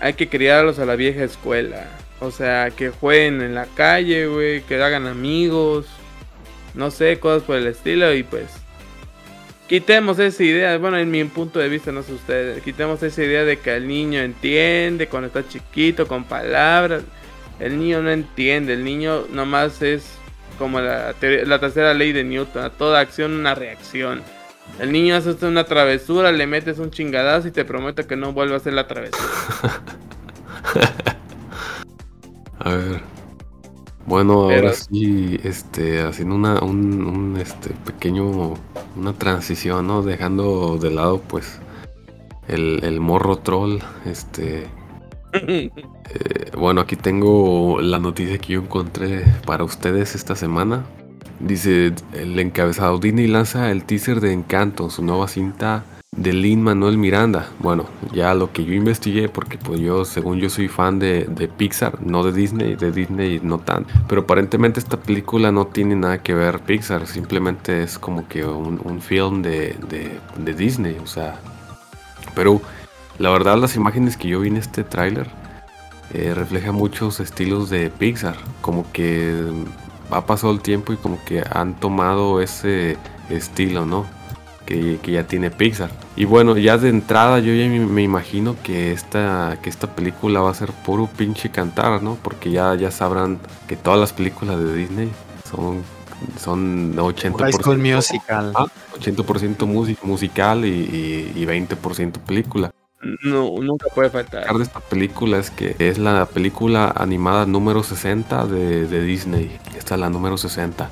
Hay que criarlos a la vieja escuela. O sea, que jueguen en la calle, güey, que hagan amigos. No sé, cosas por el estilo y pues... Quitemos esa idea, bueno, en mi punto de vista, no sé ustedes, quitemos esa idea de que el niño entiende cuando está chiquito con palabras. El niño no entiende, el niño nomás es como la, tercera ley de Newton, a toda acción una reacción. El niño hace una travesura, le metes un chingadazo y te prometo que no vuelva a hacer la travesura. <laughs> A ver. Bueno, Pero- ahora sí, este, haciendo una, un, un, este, pequeño, una transición, ¿no? Dejando de lado, pues, el, el morro troll, este, <laughs> eh, bueno, aquí tengo la noticia que yo encontré para ustedes esta semana. Dice el encabezado, Disney lanza el teaser de Encanto, su nueva cinta de Lin Manuel Miranda. Bueno, ya lo que yo investigué, porque pues yo, según yo soy fan de, de Pixar, no de Disney, de Disney no tan. Pero aparentemente esta película no tiene nada que ver Pixar, simplemente es como que un, un film de, de, Disney, o sea. Pero la verdad las imágenes que yo vi en este tráiler eh, reflejan muchos estilos de Pixar, como que ha pasado el tiempo y como que han tomado ese estilo, ¿no? Que, que ya tiene Pixar. Y bueno, ya de entrada yo ya me, me imagino que esta, que esta película va a ser puro pinche cantar, ¿no? Porque ya, ya sabrán que todas las películas de Disney son, son 80%. High School Musical. Ah, 80% musi- musical y, y- y 20% película. No, nunca puede faltar. de esta película es que es la película animada número 60 de, de Disney. Esta es la número 60.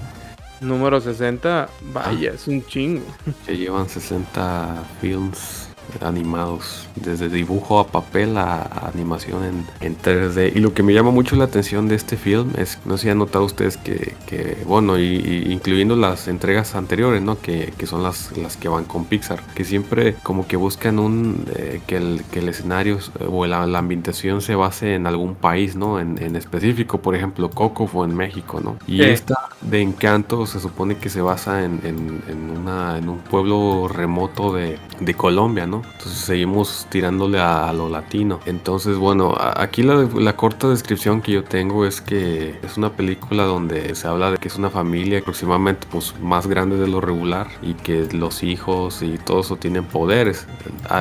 Número 60, vaya, es un chingo. Ya llevan 60 films animados, desde dibujo a papel a, a animación en, en 3D. Y lo que me llama mucho la atención de este film es, no sé si han notado ustedes que, que, bueno, y, y incluyendo las entregas anteriores, ¿no? Que, que son las, las que van con Pixar, que siempre como que buscan un, eh, que, el, que el escenario eh, o la, la ambientación se base en algún país, ¿no? En, en específico, por ejemplo, Coco fue en México, ¿no? Y esta de Encanto se supone que se basa en, en- en una, en un pueblo remoto de, de Colombia, ¿no? Entonces seguimos tirándole a, a lo latino. Entonces, bueno, a- aquí la, la corta descripción que yo tengo es que es una película donde se habla de que es una familia aproximadamente pues, más grande de lo regular y que los hijos y todo eso tienen poderes,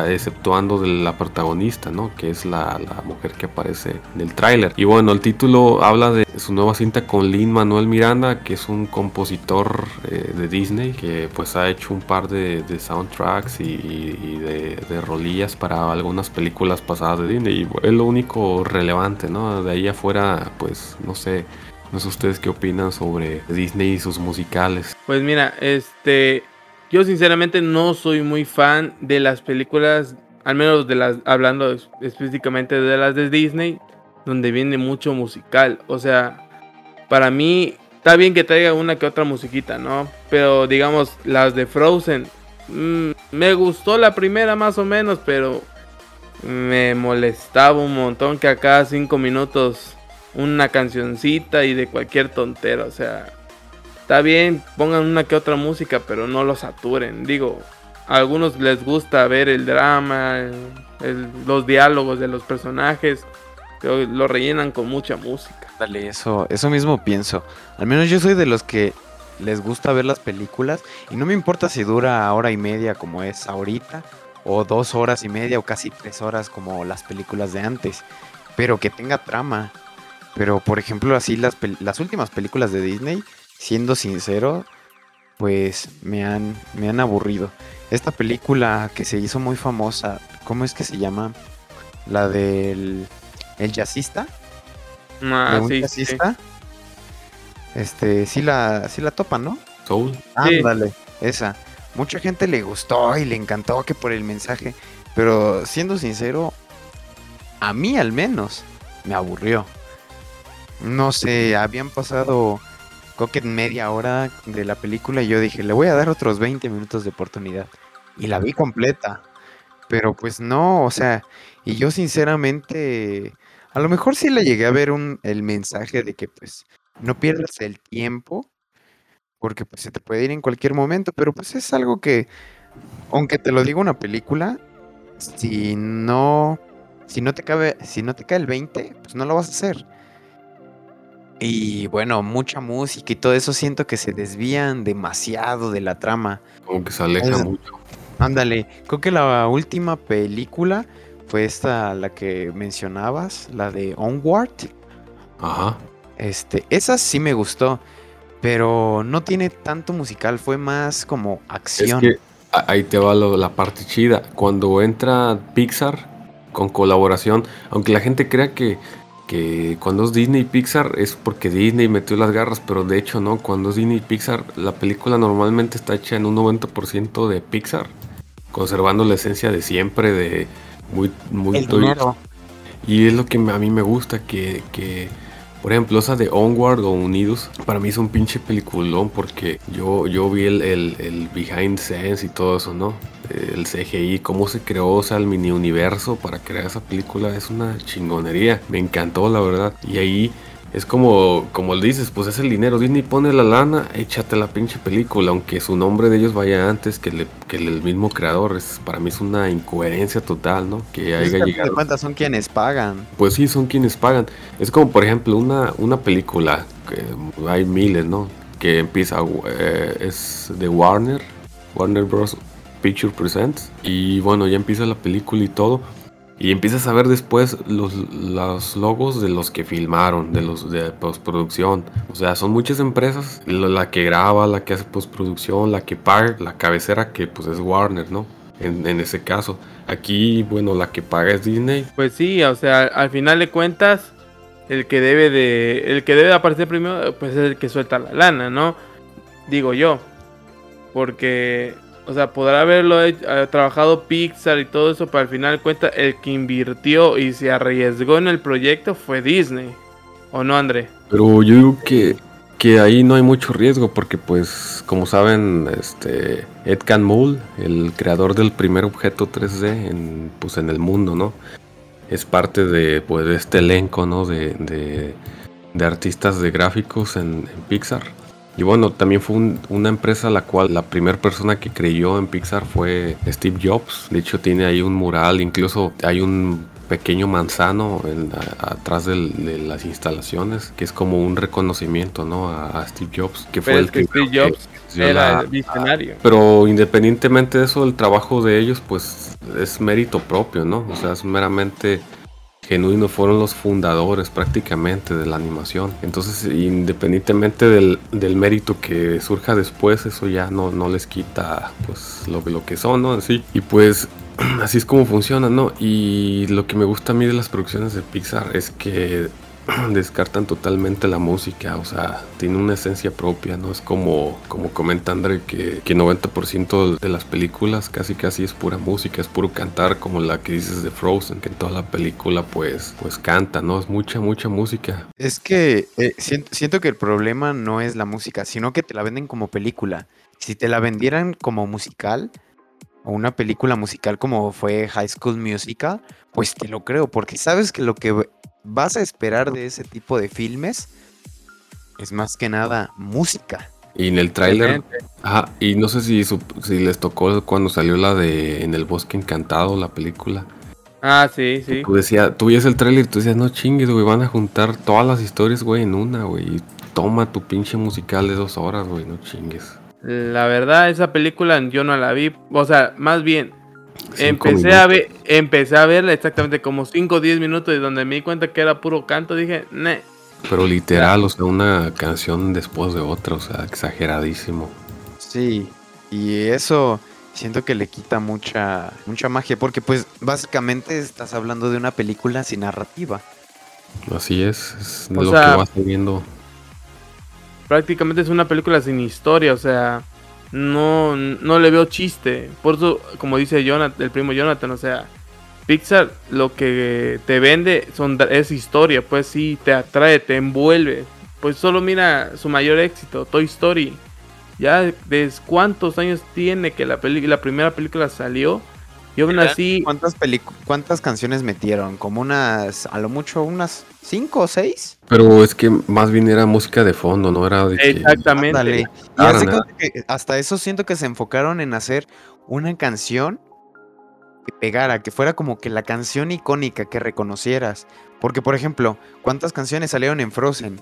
exceptuando de la protagonista, ¿no? Que es la, la mujer que aparece en el tráiler. Y bueno, el título habla de su nueva cinta con Lin Manuel Miranda, que es un compositor eh, de Disney que pues ha hecho un par de, de soundtracks y, y- y de, de rolillas para algunas películas pasadas de Disney. Y es lo único relevante, ¿no? De ahí afuera, pues no sé. No sé ustedes qué opinan sobre Disney y sus musicales. Pues mira, este, yo sinceramente no soy muy fan de las películas, al menos de las, hablando es- específicamente de las de Disney, donde viene mucho musical. O sea, para mí está bien que traiga una que otra musiquita, ¿no? Pero digamos, las de Frozen, mm, me gustó la primera más o menos, pero me molestaba un montón que a cada cinco minutos una cancioncita y de cualquier tontera, o sea, está bien, pongan una que otra música, pero no lo saturen. Digo, a algunos les gusta ver el drama, los diálogos de los personajes, pero lo rellenan con mucha música. Dale, eso, eso mismo pienso. Al menos yo soy de los que les gusta ver las películas y no me importa si dura hora y media como es ahorita, o dos horas y media, o casi tres horas como las películas de antes, pero que tenga trama. Pero por ejemplo, así las, últimas películas de Disney, siendo sincero, pues me han, me han aburrido. Esta película que se hizo muy famosa, ¿cómo es que se llama? La del El jazzista. Ah, de un sí, sí. Este, sí la, sí la topan, ¿no? Soul. Sí. Ándale, esa. Mucha gente le gustó y le encantó que por el mensaje. Pero siendo sincero, a mí al menos me aburrió. No sé, habían pasado creo que media hora de la película y yo dije, le voy a dar otros 20 minutos de oportunidad. Y la vi completa. Pero pues no, o sea, y yo sinceramente, a lo mejor sí le llegué a ver un, el mensaje de que pues no pierdas el tiempo, porque pues se te puede ir en cualquier momento, pero pues es algo que, aunque te lo diga una película, si no, si no te cabe, si no te cae el 20, pues no lo vas a hacer. Y bueno, mucha música y todo eso siento que se desvían demasiado de la trama. Como que se aleja Es- mucho. Ándale, creo que la última película fue esta, la que mencionabas, la de Onward. Ajá. Este, esa sí me gustó, pero no tiene tanto musical, fue más como Es acción. que ahí te va lo- la parte chida. Cuando entra Pixar con colaboración, aunque la gente crea que, que cuando es Disney y Pixar es porque Disney metió las garras, pero de hecho no. Cuando es Disney y Pixar, la película normalmente está hecha en un 90% de Pixar, conservando la esencia de siempre, de muy, muy El dinero. Y es lo que a mí me gusta, que, que, por ejemplo, esa de Onward o Unidos, para mí es un pinche peliculón porque yo, yo vi el, el, el behind scenes y todo eso, ¿no? El CGI, cómo se creó, o sea, el mini universo para crear esa película es una chingonería. Me encantó, la verdad. Y ahí es como, como le dices, pues es el dinero. Disney pone la lana, échate la pinche película, aunque su nombre de ellos vaya antes que, le- que el mismo creador. Es, para mí es una incoherencia total, ¿no? Que Es que haya de llegado. cuentas son quienes pagan. Pues sí, son quienes pagan. Es como, por ejemplo, una, una película, que hay miles, ¿no? Que empieza, eh, es de Warner, Warner Bros. Picture Presents. Y bueno, ya empieza la película y todo. Y empiezas a ver después los, los logos de los que filmaron, de los de postproducción. O sea, son muchas empresas, la, que graba, la que hace postproducción, la que paga, la cabecera que pues es Warner, ¿no? En, en ese caso. Aquí, bueno, la que paga es Disney. Pues sí, o sea, al final de cuentas, el que debe de. El que debe de aparecer primero, pues es el que suelta la lana, ¿no? Digo yo. Porque. O sea, podrá haberlo eh, trabajado Pixar y todo eso, pero al final de cuentas, el que invirtió y se arriesgó en el proyecto fue Disney. ¿O no, André? Pero yo digo que, que ahí no hay mucho riesgo porque pues como saben este Ed Catmull, el creador del primer objeto 3D en, pues, en el mundo, ¿no? Es parte de, pues, este elenco, ¿no? De, de, artistas de gráficos en Pixar. Y bueno, también fue un- una empresa la cual la primera persona que creyó en Pixar fue Steve Jobs. De hecho tiene ahí un mural, incluso hay un pequeño manzano en- a- atrás del- de las instalaciones, que es como un reconocimiento, ¿no? A, a Steve Jobs, que fue el que Steve Jobs era la- visionario. pero independientemente de eso, el trabajo de ellos, pues es mérito propio, ¿no? O sea, es meramente genuino. Fueron los fundadores prácticamente de la animación. Entonces, independientemente del, del mérito que surja después, eso ya no, no les quita, pues, lo, lo que son, ¿no? En sí. Y pues, <clears throat> así es como funciona, ¿no? Y lo que me gusta a mí de las producciones de Pixar es que <clears throat> descartan totalmente la música, o sea, tiene una esencia propia, ¿no? Es como, como comenta André, que, que 90% de las películas casi casi es pura música, es puro cantar, como la que dices de Frozen, que en toda la película pues, pues canta, ¿no? Es mucha, mucha música. Es que eh, siento, siento que el problema no es la música, sino que te la venden como película. Si te la vendieran como musical, o una película musical como fue High School Musical, pues te lo creo, porque sabes que lo que vas a esperar de ese tipo de filmes es más que nada música. Y en el tráiler, ajá, y no sé si, si les tocó cuando salió la de En el bosque encantado, la película. Ah, sí, sí. Tú decías, tú veías el tráiler y tú decías, no chingues, güey, van a juntar todas las historias, güey, en una, güey. y Toma tu pinche musical de dos horas, güey, no chingues. La verdad, esa película yo no la vi. O sea, más bien, empecé a, ver, empecé a verla exactamente como 5 o 10 minutos y donde me di cuenta que era puro canto, dije, ne. Pero literal, o sea, una canción después de otra, o sea, exageradísimo. Sí, y eso siento que le quita mucha, mucha magia, porque pues básicamente estás hablando de una película sin narrativa. Así es, es O lo sea- que vas viendo. Prácticamente es una película sin historia, o sea, no, no le veo chiste. Por eso, como dice Jonathan, el primo Jonathan, o sea, Pixar lo que te vende son, es historia, pues sí, te atrae, te envuelve. Pues solo mira su mayor éxito, Toy Story. Ya desde cuántos años tiene que la, la primera película salió Y aún así, ¿Cuántas, ¿Cuántas canciones metieron? Como unas, a lo mucho, unas cinco o seis. Pero es que más bien era música de fondo, no era de exactamente. Y que hasta eso siento que se enfocaron en hacer una canción que pegara, que fuera como que la canción icónica que reconocieras. Porque, por ejemplo, ¿cuántas canciones salieron en Frozen?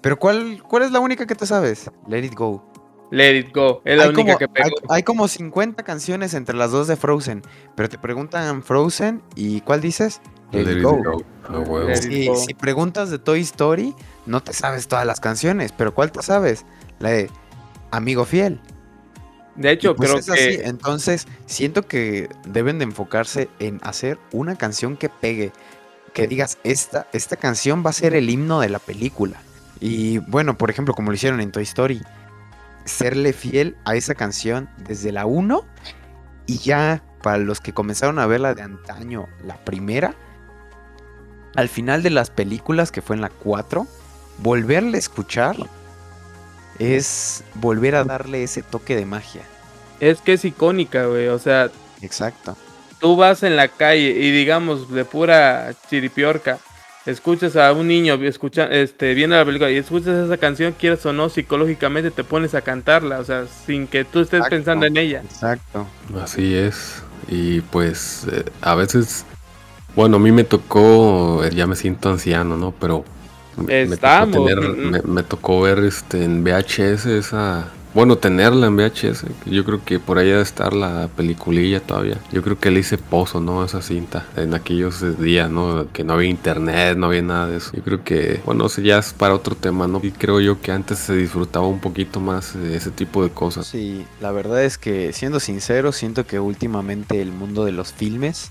Pero ¿cuál, cuál es la única que te sabes? Let It Go. Let It Go. Es la hay, única como, que hay, pegó. hay como 50 canciones entre las dos de Frozen. Pero te preguntan Frozen y ¿cuál dices? Let, Let It It Go. Let It Si, Go. si preguntas de Toy Story, no te sabes todas las canciones, pero ¿cuál te sabes? La de Amigo Fiel. De hecho, pues creo es así, que Entonces, siento que deben de enfocarse en hacer una canción que pegue. Que digas, esta, esta canción va a ser el himno de la película. Y bueno, por ejemplo, como lo hicieron en Toy Story, serle fiel a esa canción desde la 1 y ya para los que comenzaron a verla de antaño, la primera, al final de las películas, que fue en la 4, volverle a escuchar es volver a darle ese toque de magia. es que es icónica, güey. O sea, Exacto. tú vas en la calle y digamos de pura chiripiorca, escuchas a un niño escucha, este, viendo la película y escuchas esa canción, quieras o no, psicológicamente te pones a cantarla, o sea, sin que tú estés Exacto. pensando en ella. Exacto. Así es. Y pues eh, a veces, bueno, a mí me tocó, eh, ya me siento anciano, ¿no? Pero me, me tocó, Estamos, tener- mm, me, me tocó ver este en VHS esa, bueno, tenerla en VHS. Yo creo que por ahí debe estar la peliculilla todavía. Yo creo que le hice pozo, ¿no? Esa cinta en aquellos días, ¿no? Que no había internet, no había nada de eso. Yo creo que, bueno, eso ya es para otro tema, ¿no? Y creo yo que antes se disfrutaba un poquito más de ese tipo de cosas. Sí, la verdad es que, siendo sincero, siento que últimamente el mundo de los filmes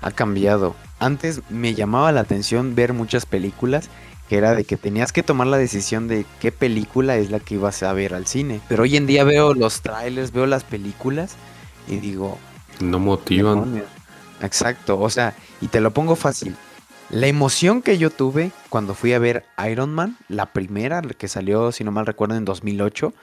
ha cambiado. Antes me llamaba la atención ver muchas películas que era de que tenías que tomar la decisión de qué película es la que ibas a ver al cine. Pero hoy en día veo los trailers, veo las películas y digo, No motivan. Demonios. Exacto, o sea, y te lo pongo fácil. La emoción que yo tuve cuando fui a ver Iron Man, la primera, la que salió, si no mal recuerdo, en 2008,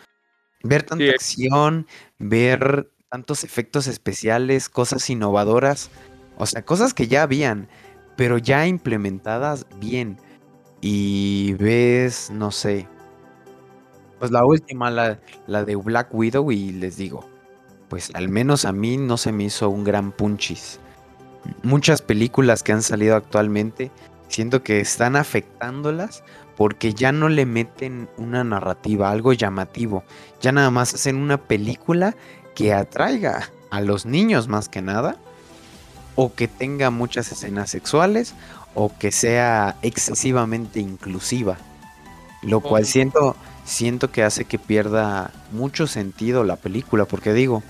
ver tanta Sí. acción, ver tantos efectos especiales, cosas innovadoras, o sea, cosas que ya habían, pero ya implementadas bien. Y ves, no sé, pues la última, la, la de Black Widow, y les digo, pues al menos a mí no se me hizo un gran punchis. Muchas películas que han salido actualmente, siento que están afectándolas porque ya no le meten una narrativa, algo llamativo. Ya nada más hacen una película que atraiga a los niños más que nada, o que tenga muchas escenas sexuales, o que sea excesivamente inclusiva. Lo cual siento, siento que hace que pierda mucho sentido la película, porque digo,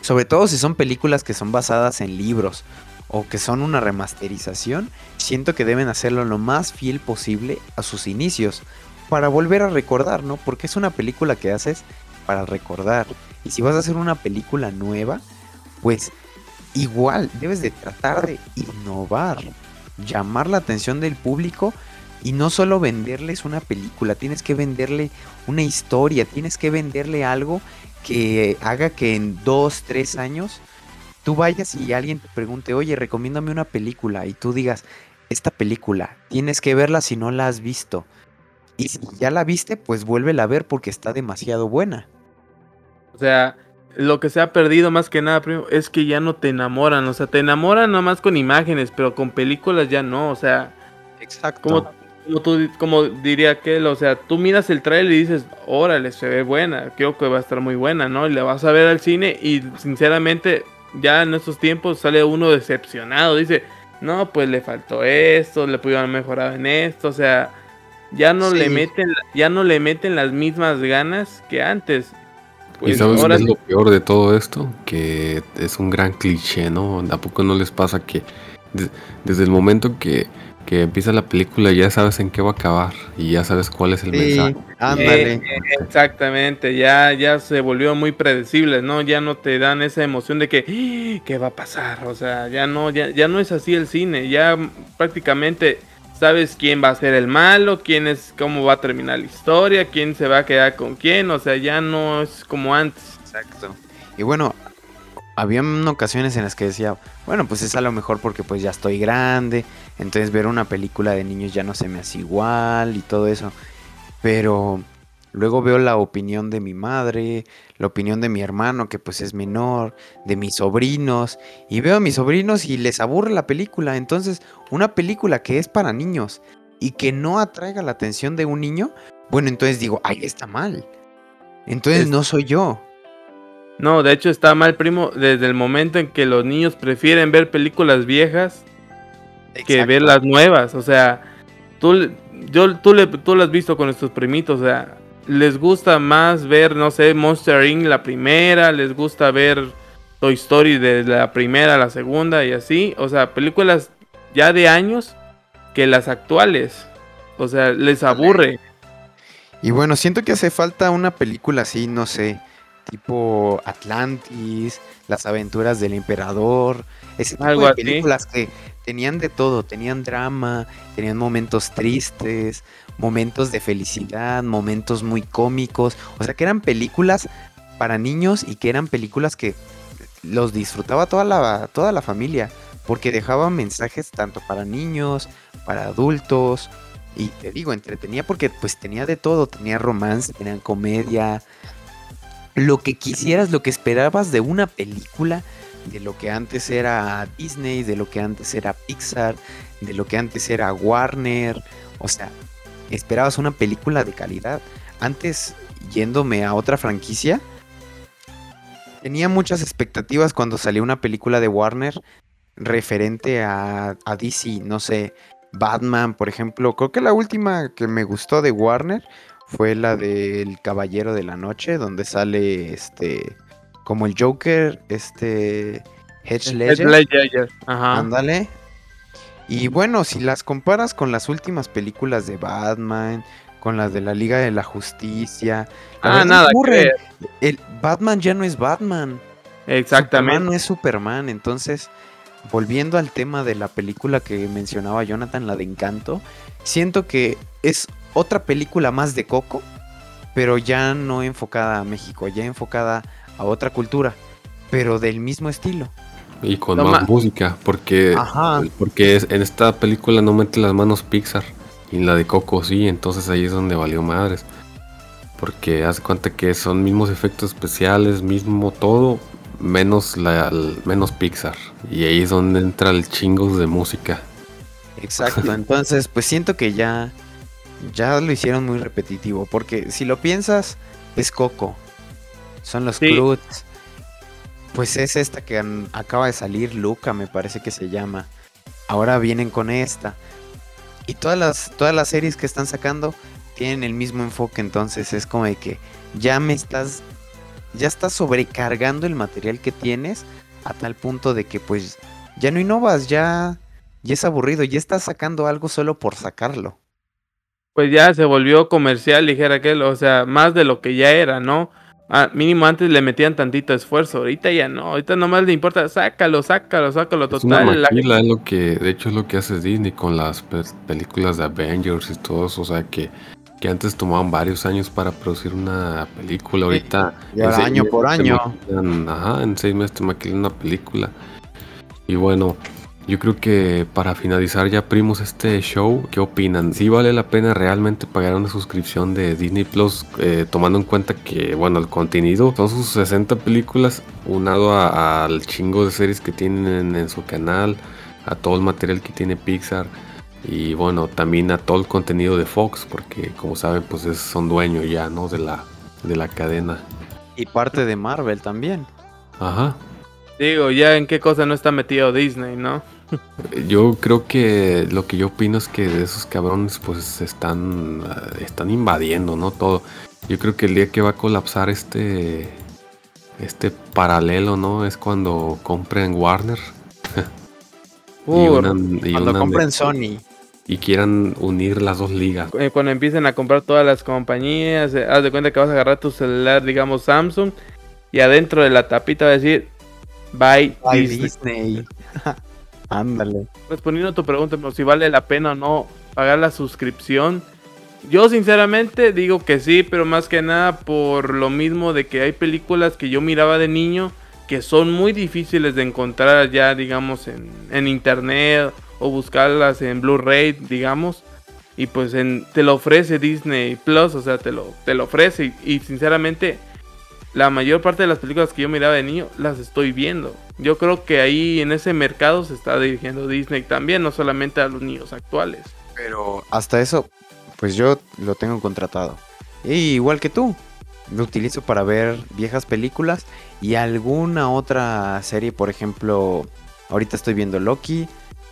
sobre todo si son películas que son basadas en libros o que son una remasterización, siento que deben hacerlo lo más fiel posible a sus inicios, para volver a recordar, ¿no? Porque es una película que haces para recordar. Y si vas a hacer una película nueva, pues igual debes de tratar de innovar, llamar la atención del público y no solo venderles una película, tienes que venderle una historia, tienes que venderle algo que haga que en dos, tres años tú vayas y alguien te pregunte, oye, recomiéndame una película y tú digas, esta película, tienes que verla si no la has visto. Y si ya la viste, pues vuélvela a ver porque está demasiado buena. O sea, lo que se ha perdido más que nada, primo, es que ya no te enamoran. O sea, te enamoran nomás con imágenes, pero con películas ya no. O sea, Exacto. como, como, tú, como diría aquel, o sea, tú miras el trailer y dices, órale, se ve buena, creo que va a estar muy buena, ¿no? Y la vas a ver al cine y sinceramente, ya en estos tiempos sale uno decepcionado. Dice, no, pues le faltó esto, le pudieron mejorar en esto, o sea, ya no le meten, ya no le meten las mismas ganas que antes. ¿Y Pues sabes ahora qué es lo peor de todo esto? Que es un gran cliché, ¿no? ¿A poco no les pasa que de- desde el momento que, que empieza la película ya sabes en qué va a acabar y ya sabes cuál es el mensaje? Sí, ándale. Eh, exactamente, ya, ya se volvió muy predecible, ¿no? Ya no te dan esa emoción de que, "Ah, ¿qué va a pasar? O sea, ya no, ya, ya no es así el cine, ya prácticamente sabes quién va a ser el malo, quién es, cómo va a terminar la historia, quién se va a quedar con quién, o sea, ya no es como antes. Exacto. Y bueno, había ocasiones en las que decía, bueno, pues es a lo mejor porque pues ya estoy grande, entonces ver una película de niños ya no se me hace igual y todo eso. Pero luego veo la opinión de mi madre, la opinión de mi hermano que pues es menor, de mis sobrinos, y veo a mis sobrinos y les aburre la película. Entonces, una película que es para niños y que no atraiga la atención de un niño, bueno, entonces digo, ay, está mal. Entonces no soy yo. No, de hecho está mal, primo, desde el momento en que los niños prefieren ver películas viejas que ver las nuevas. O sea, tú, yo, tú, le, tú lo has visto con estos primitos, o sea, les gusta más ver, no sé, Monster Inc. la primera, les gusta ver Toy Story de la primera a la segunda y así. O sea, películas ya de años que las actuales. O sea, les aburre. Y bueno, siento que hace falta una película así, no sé tipo Atlantis, Las aventuras del emperador, ese tipo de películas que tenían de todo, tenían drama, tenían momentos tristes, momentos de felicidad, momentos muy cómicos, o sea que eran películas para niños y que eran películas que los disfrutaba toda la, toda la familia, porque dejaban mensajes tanto para niños, para adultos, y te digo, entretenía porque pues tenía de todo, tenía romance, tenía comedia, lo que quisieras, lo que esperabas de una película, de lo que antes era Disney, de lo que antes era Pixar, de lo que antes era Warner. O sea, esperabas una película de calidad. Antes, yéndome a otra franquicia, tenía muchas expectativas cuando salió una película de Warner referente a, a DC, no sé, Batman, por ejemplo. Creo que la última que me gustó de Warner fue la del Caballero de la Noche, donde sale este como el Joker, este Hedge Ledger. Ajá. Ándale. Y bueno, si las comparas con las últimas películas de Batman, con las de la Liga de la Justicia, ah, nada, el Batman ya no es Batman. Exactamente. Superman no es Superman, entonces volviendo al tema de la película que mencionaba Jonathan, la de Encanto, siento que es otra película más de Coco, pero ya no enfocada a México, ya enfocada a otra cultura, pero del mismo estilo. Y con más música, porque, porque en esta película no mete las manos Pixar, y en la de Coco sí, entonces ahí es donde valió madres. Porque hace cuenta que son mismos efectos especiales, mismo todo, menos la menos Pixar. Y ahí es donde entra el chingos de música. Exacto, <laughs> entonces pues siento que ya ya lo hicieron muy repetitivo. Porque si lo piensas, es Coco. Son los sí. Pues es esta que acaba de salir, Luca, me parece que se llama. Ahora vienen con esta. Y todas las, todas las series que están sacando tienen el mismo enfoque. Entonces es como de que ya me estás. Ya estás sobrecargando el material que tienes. A tal punto de que pues ya no innovas, ya, ya es aburrido, ya estás sacando algo solo por sacarlo pues ya se volvió comercial, dijera aquel, o sea, más de lo que ya era, ¿no? Ah, mínimo antes le metían tantito esfuerzo, ahorita ya no, ahorita nomás le importa, sácalo, sácalo, sácalo, total. Es una lo que, de hecho es lo que hace Disney con las películas de Avengers y todo eso, o sea que, que antes tomaban varios años para producir una película, ahorita... año por año. ajá, en seis meses te maquilan una película. Y bueno, yo creo que para finalizar ya primos este show, ¿qué opinan? ¿Sí vale la pena realmente pagar una suscripción de Disney Plus eh, tomando en cuenta que, bueno, el contenido son sus 60 películas unado al chingo de series que tienen en, su canal, a todo el material que tiene Pixar y bueno, también a todo el contenido de Fox porque como saben pues son dueños ya, ¿no? De la, de la cadena. Y parte de Marvel también. Ajá. Digo, ya en qué cosa no está metido Disney, ¿no? Yo creo que lo que yo opino es que esos cabrones pues están, están invadiendo, ¿no? Todo. Yo creo que el día que va a colapsar este, este paralelo, ¿no? Es cuando compren Warner. <laughs> y cuando compren Sony. Y quieran unir las dos ligas. Eh, cuando empiecen a comprar todas las compañías, eh, haz de cuenta que vas a agarrar tu celular, digamos Samsung, y adentro de la tapita va a decir, bye, Disney. <laughs> Ándale. Respondiendo a tu pregunta, si vale la pena o no pagar la suscripción. Yo sinceramente digo que sí, pero más que nada por lo mismo de que hay películas que yo miraba de niño que son muy difíciles de encontrar ya, digamos, en, en internet o buscarlas en Blu-ray, digamos. Y pues en, te lo ofrece Disney Plus, o sea, te lo, te lo ofrece. Y, sinceramente, la mayor parte de las películas que yo miraba de niño las estoy viendo. Yo creo que ahí en ese mercado se está dirigiendo Disney también, no solamente a los niños actuales. Pero hasta eso, pues yo lo tengo contratado. Y igual que tú, lo utilizo para ver viejas películas y alguna otra serie, por ejemplo, ahorita estoy viendo Loki.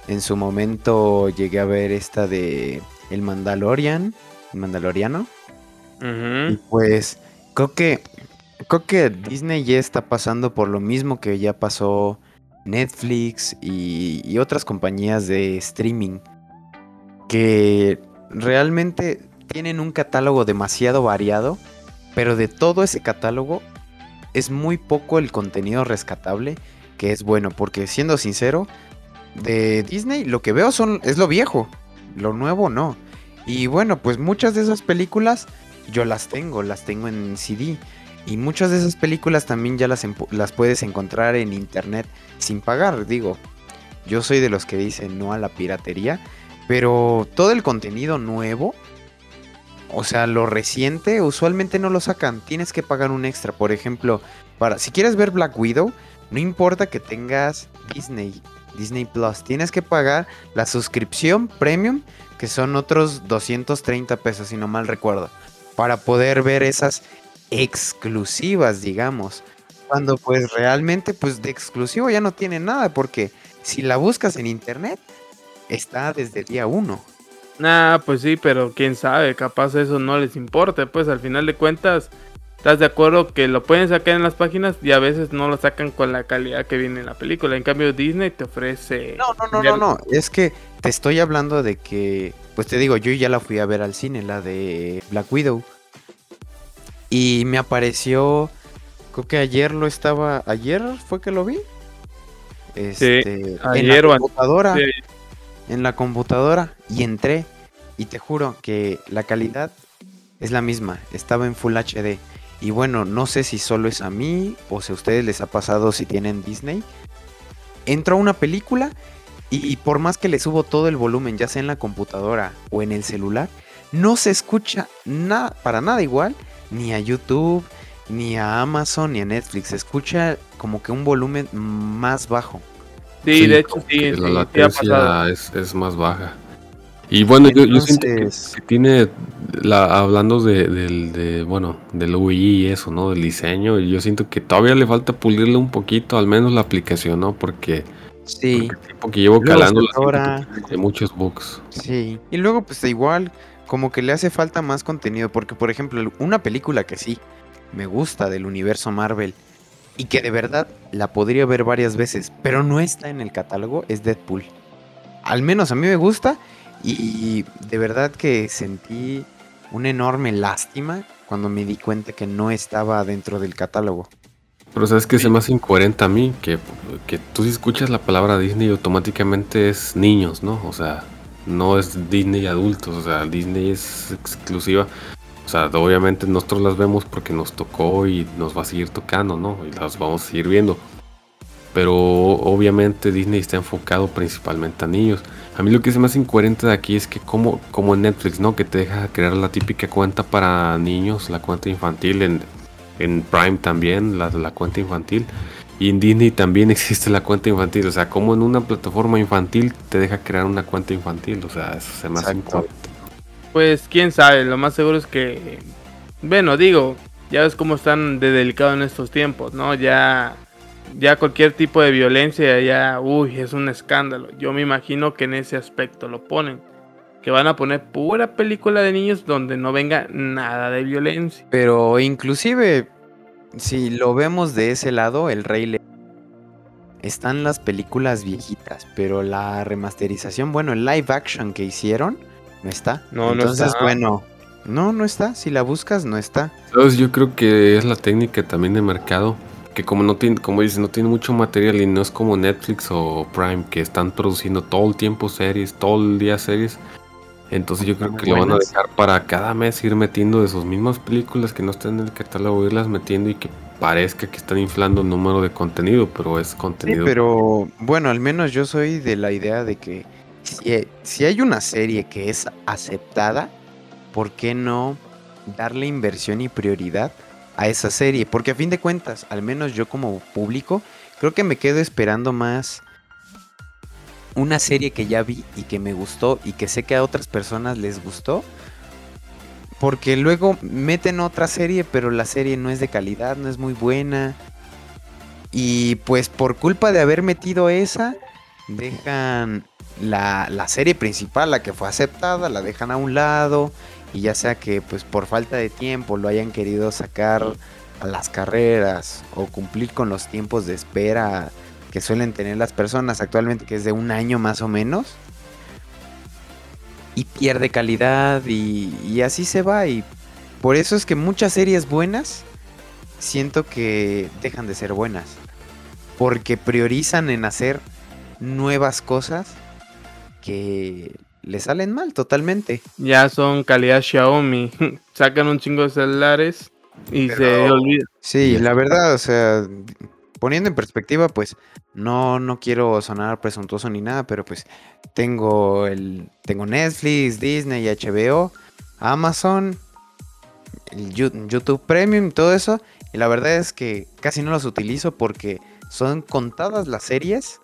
En su momento llegué a ver esta de El Mandalorian, el Mandaloriano. Y pues creo que creo que Disney ya está pasando por lo mismo que ya pasó Netflix y, otras compañías de streaming que realmente tienen un catálogo demasiado variado, pero de todo ese catálogo es muy poco el contenido rescatable que es bueno, porque siendo sincero, de Disney lo que veo son es lo viejo, lo nuevo no. Y bueno, pues muchas de esas películas yo las tengo, las tengo en CD. Y muchas de esas películas también ya las, las puedes encontrar en internet sin pagar, digo. Yo soy de los que dicen no a la piratería, pero todo el contenido nuevo, o sea, lo reciente, usualmente no lo sacan. Tienes que pagar un extra. Por ejemplo, para si quieres ver Black Widow, no importa que tengas Disney, Disney Plus, tienes que pagar la suscripción premium, que son otros 230 pesos, si no mal recuerdo, para poder ver esas exclusivas, digamos. Cuando pues realmente pues de exclusivo ya no tiene nada, porque si la buscas en internet, está desde el día 1. Nah, pues sí, pero quién sabe, capaz eso no les importa, pues al final de cuentas, ¿estás de acuerdo que lo pueden sacar en las páginas y a veces no lo sacan con la calidad que viene en la película? En cambio Disney te ofrece... No, no, no, no, no, es que te estoy hablando de que, pues te digo, yo ya la fui a ver al cine, la de Black Widow. Y me apareció, creo que ayer lo estaba, ayer fue que lo vi. Este, ayer en la computadora en la computadora y entré y te juro que la calidad es la misma, estaba en Full HD. Y bueno, no sé si solo es a mí o si a ustedes les ha pasado si tienen Disney. Entro a una película y, por más que le subo todo el volumen, ya sea en la computadora o en el celular, no se escucha nada, para nada igual, ni a YouTube, ni a Amazon, ni a Netflix. Se escucha como que un volumen más bajo. Sí, de hecho sí. la latencia es, más baja. Y bueno, yo, siento que, tiene, la, hablando de, del, de, bueno, del UI y eso, ¿no? Del diseño, yo siento que todavía le falta pulirle un poquito, al menos la aplicación, ¿no? Porque, sí. porque, llevo calando ahora... de muchos bugs. Sí, y luego pues igual, como que le hace falta más contenido, porque por ejemplo, una película que sí me gusta del universo Marvel, y que de verdad la podría ver varias veces, pero no está en el catálogo, es Deadpool. Al menos a mí me gusta y de verdad que sentí una enorme lástima cuando me di cuenta que no estaba dentro del catálogo. Pero sabes que es más incoherente a mí, que, que tú si escuchas la palabra Disney automáticamente es niños, ¿no? O sea, no es Disney adultos, o sea, Disney es exclusiva. O sea, obviamente nosotros las vemos porque nos tocó y nos va a seguir tocando, ¿no? Y las vamos a seguir viendo. Pero obviamente Disney está enfocado principalmente a niños. A mí lo que es más incoherente de aquí es que como, como en Netflix, ¿no? Que te deja crear la típica cuenta para niños, la cuenta infantil. En, en Prime también, la, la cuenta infantil. Y en Disney también <laughs> existe la cuenta infantil. O sea, como en una plataforma infantil te deja crear una cuenta infantil. O sea, eso se me hace. Pues quién sabe, lo más seguro es que, bueno, digo, ya ves cómo están de delicado en estos tiempos, ¿no? Ya, ya cualquier tipo de violencia, ya, uy, es un escándalo. Yo me imagino que en ese aspecto lo ponen. Que van a poner pura película de niños donde no venga nada de violencia. Pero inclusive, si lo vemos de ese lado, el Rey León están las películas viejitas, pero la remasterización, bueno, el live action que hicieron no está. No, Entonces, no está. bueno, no, no está. Si la buscas, no está. Entonces, yo creo que es la técnica también de mercado. Que como no tiene, como dices, no tiene mucho material y no es como Netflix o Prime que están produciendo todo el tiempo series, todo el día series. Entonces yo creo que lo van a dejar para cada mes ir metiendo de sus mismas películas que no están en el catálogo, irlas metiendo y que parezca que están inflando el número de contenido, pero es Sí, contenido. pero bueno, al menos yo soy de la idea de que si, si hay una serie que es aceptada, ¿por qué no darle inversión y prioridad a esa serie? Porque a fin de cuentas, al menos yo como público, creo que me quedo esperando más una serie que ya vi y que me gustó y que sé que a otras personas les gustó. Porque luego meten otra serie, pero la serie no es de calidad, no es muy buena. Y pues por culpa de haber metido esa, dejan la, la serie principal, la que fue aceptada, la dejan a un lado. Y ya sea que pues por falta de tiempo lo hayan querido sacar a las carreras o cumplir con los tiempos de espera que suelen tener las personas actualmente, que es de un año más o menos. Y pierde calidad y, y así se va. Y por eso es que muchas series buenas siento que dejan de ser buenas. Porque priorizan en hacer nuevas cosas que le salen mal totalmente. Ya son calidad Xiaomi. <laughs> Sacan un chingo de celulares y se olvida. Sí, la verdad, o sea, poniendo en perspectiva, pues no, no quiero sonar presuntuoso ni nada, pero pues tengo el tengo Netflix, Disney, HBO, Amazon, YouTube Premium, todo eso, y la verdad es que casi no los utilizo porque son contadas las series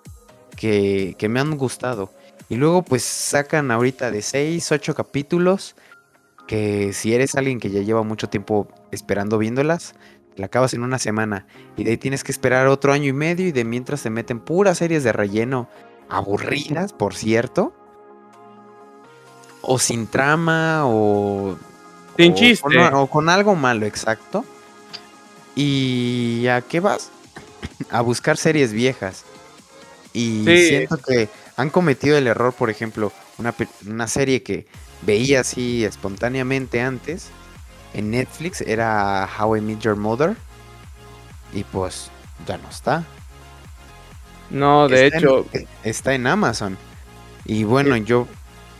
que, que me han gustado. Y luego pues sacan ahorita de 6, 8 capítulos que si eres alguien que ya lleva mucho tiempo esperando viéndolas, la acabas en una semana y de ahí tienes que esperar otro año y medio y de mientras se meten puras series de relleno aburridas, por cierto, o sin trama o Sin o chiste. con, o con algo malo, exacto. ¿Y a qué vas? A buscar series viejas. Y Sí. siento que han cometido el error, por ejemplo, una, una serie que veía así espontáneamente antes en Netflix era How I Met Your Mother. Y pues ya no está. No, de Está en- hecho, está en Amazon. Y bueno, yo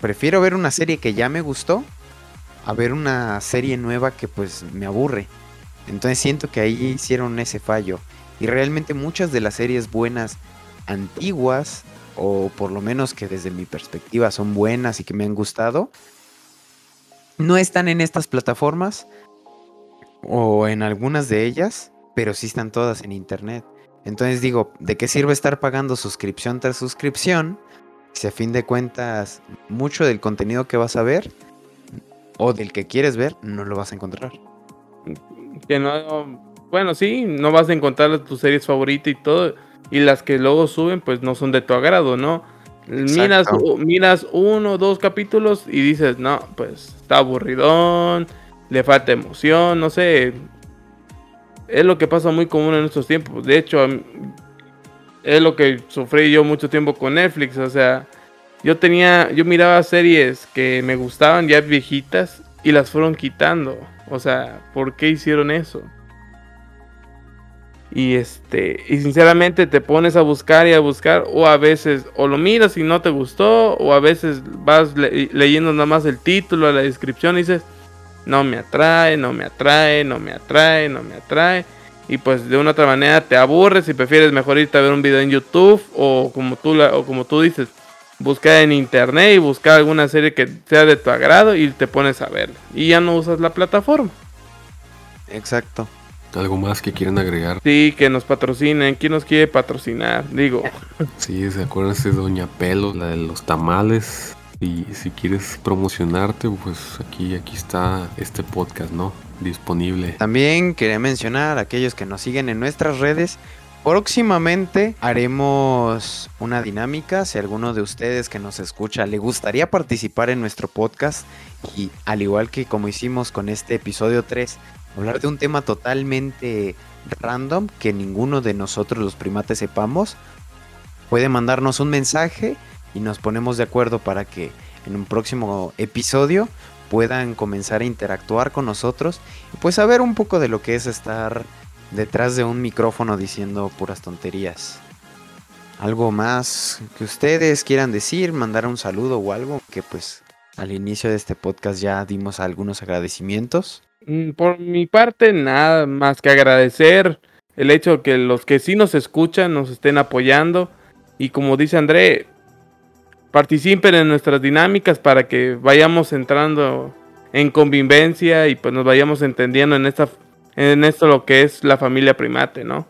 prefiero ver una serie que ya me gustó a ver una serie nueva que pues me aburre. Entonces siento que ahí hicieron ese fallo. Y realmente muchas de las series buenas antiguas, o por lo menos que desde mi perspectiva son buenas y que me han gustado, no están en estas plataformas o en algunas de ellas, pero sí están todas en internet. Entonces digo, ¿de qué sirve estar pagando suscripción tras suscripción si a fin de cuentas mucho del contenido que vas a ver o del que quieres ver no lo vas a encontrar? que no. Bueno, sí, no vas a encontrar tus series favoritas y todo. Y las que luego suben, pues no son de tu agrado, ¿no? Miras, miras uno o dos capítulos y dices, no, pues está aburridón, le falta emoción, no sé. Es lo que pasa muy común en estos tiempos. De hecho, es lo que sufrí yo mucho tiempo con Netflix. O sea, yo tenía, yo miraba series que me gustaban ya viejitas y las fueron quitando. O sea, ¿por qué hicieron eso? Y este, y sinceramente te pones a buscar y a buscar, o a veces o lo miras y no te gustó, o a veces vas le- leyendo nada más el título, la descripción y dices, no me atrae, no me atrae, no me atrae, no me atrae. Y pues de una otra manera te aburres y prefieres mejor irte a ver un video en YouTube o como tú, la- o como tú dices, buscar en internet y buscar alguna serie que sea de tu agrado y te pones a verla. Y ya no usas la plataforma. Exacto. Algo más que quieren agregar. Sí, que nos patrocinen. ¿Quién nos quiere patrocinar? Digo, <laughs> Sí, se acuerdan de Doña Pelo, la de los tamales. Y si quieres promocionarte, pues aquí, aquí está este podcast, ¿no? Disponible. También quería mencionar a aquellos que nos siguen en nuestras redes. Próximamente haremos una dinámica. Si alguno de ustedes que nos escucha le gustaría participar en nuestro podcast y al igual que como hicimos con este episodio 3, hablar de un tema totalmente random que ninguno de nosotros los primates sepamos, puede mandarnos un mensaje y nos ponemos de acuerdo para que en un próximo episodio puedan comenzar a interactuar con nosotros y pues saber un poco de lo que es estar detrás de un micrófono diciendo puras tonterías. Algo más que ustedes quieran decir, mandar un saludo o algo que pues al inicio de este podcast ya dimos algunos agradecimientos. Mm, por mi parte, nada más que agradecer el hecho de que los que sí nos escuchan nos estén apoyando. Y como dice André, participen en nuestras dinámicas para que vayamos entrando en convivencia y pues nos vayamos entendiendo en esta en esto lo que es la familia primate, ¿no?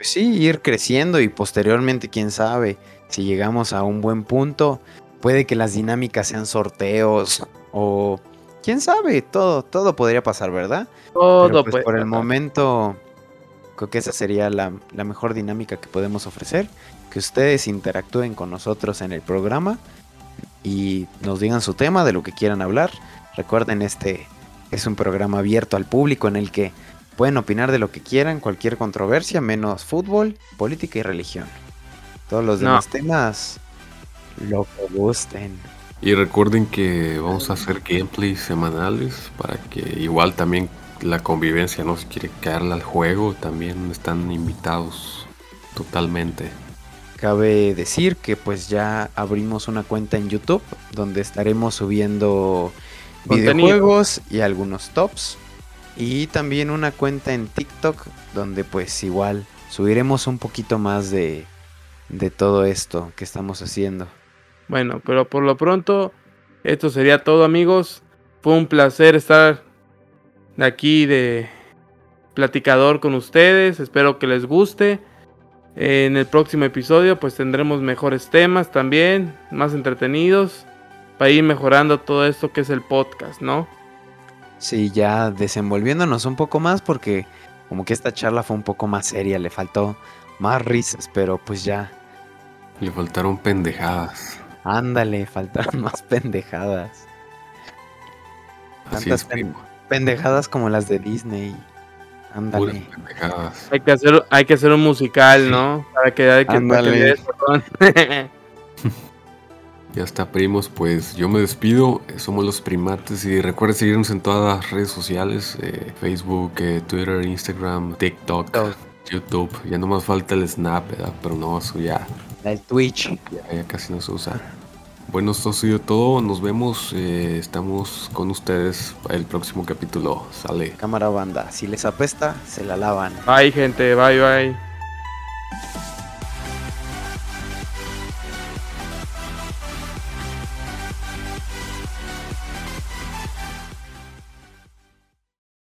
Sí, ir creciendo y posteriormente, quién sabe, si llegamos a un buen punto, puede que las dinámicas sean sorteos o quién sabe, todo, todo podría pasar, ¿verdad? Todo pues, Por el momento, creo que esa sería la, la mejor dinámica que podemos ofrecer. Que ustedes interactúen con nosotros en el programa y nos digan su tema de lo que quieran hablar. Recuerden, este es un programa abierto al público en el que pueden opinar de lo que quieran, cualquier controversia, menos fútbol, política y religión. Todos los demás temas, lo que gusten. Y recuerden que vamos a hacer gameplays semanales para que igual también la convivencia no se quiere caerle al juego, también están invitados totalmente. Cabe decir que pues ya abrimos una cuenta en YouTube donde estaremos subiendo videojuegos y algunos tops. Y también una cuenta en TikTok donde pues igual subiremos un poquito más de, de todo esto que estamos haciendo. Bueno, pero por lo pronto esto sería todo amigos. Fue un placer estar aquí de platicador con ustedes. Espero que les guste. En el próximo episodio pues tendremos mejores temas también, más entretenidos, para ir mejorando todo esto que es el podcast, ¿no? Sí, ya desenvolviéndonos un poco más porque como que esta charla fue un poco más seria, le faltó más risas, pero pues ya. Le faltaron pendejadas. Ándale, faltaron <laughs> más pendejadas. Así es, pendejadas como las de Disney. Ándale. Hay que hacer, hay que hacer un musical, ¿no? Para que, hay que, <laughs> Ya está, primos. Pues yo me despido. Somos los primates. Y recuerden seguirnos en todas las redes sociales: eh, Facebook, eh, Twitter, Instagram, TikTok, YouTube. Ya no más falta el Snap, ¿verdad? Pero no, eso ya. El Twitch. Ya, ya casi no se usa. Bueno, esto ha sido todo. Nos vemos. Eh, estamos con ustedes para el próximo capítulo. Sale. Cámara banda. Si les apesta, se la lavan. Bye, gente. Bye, bye.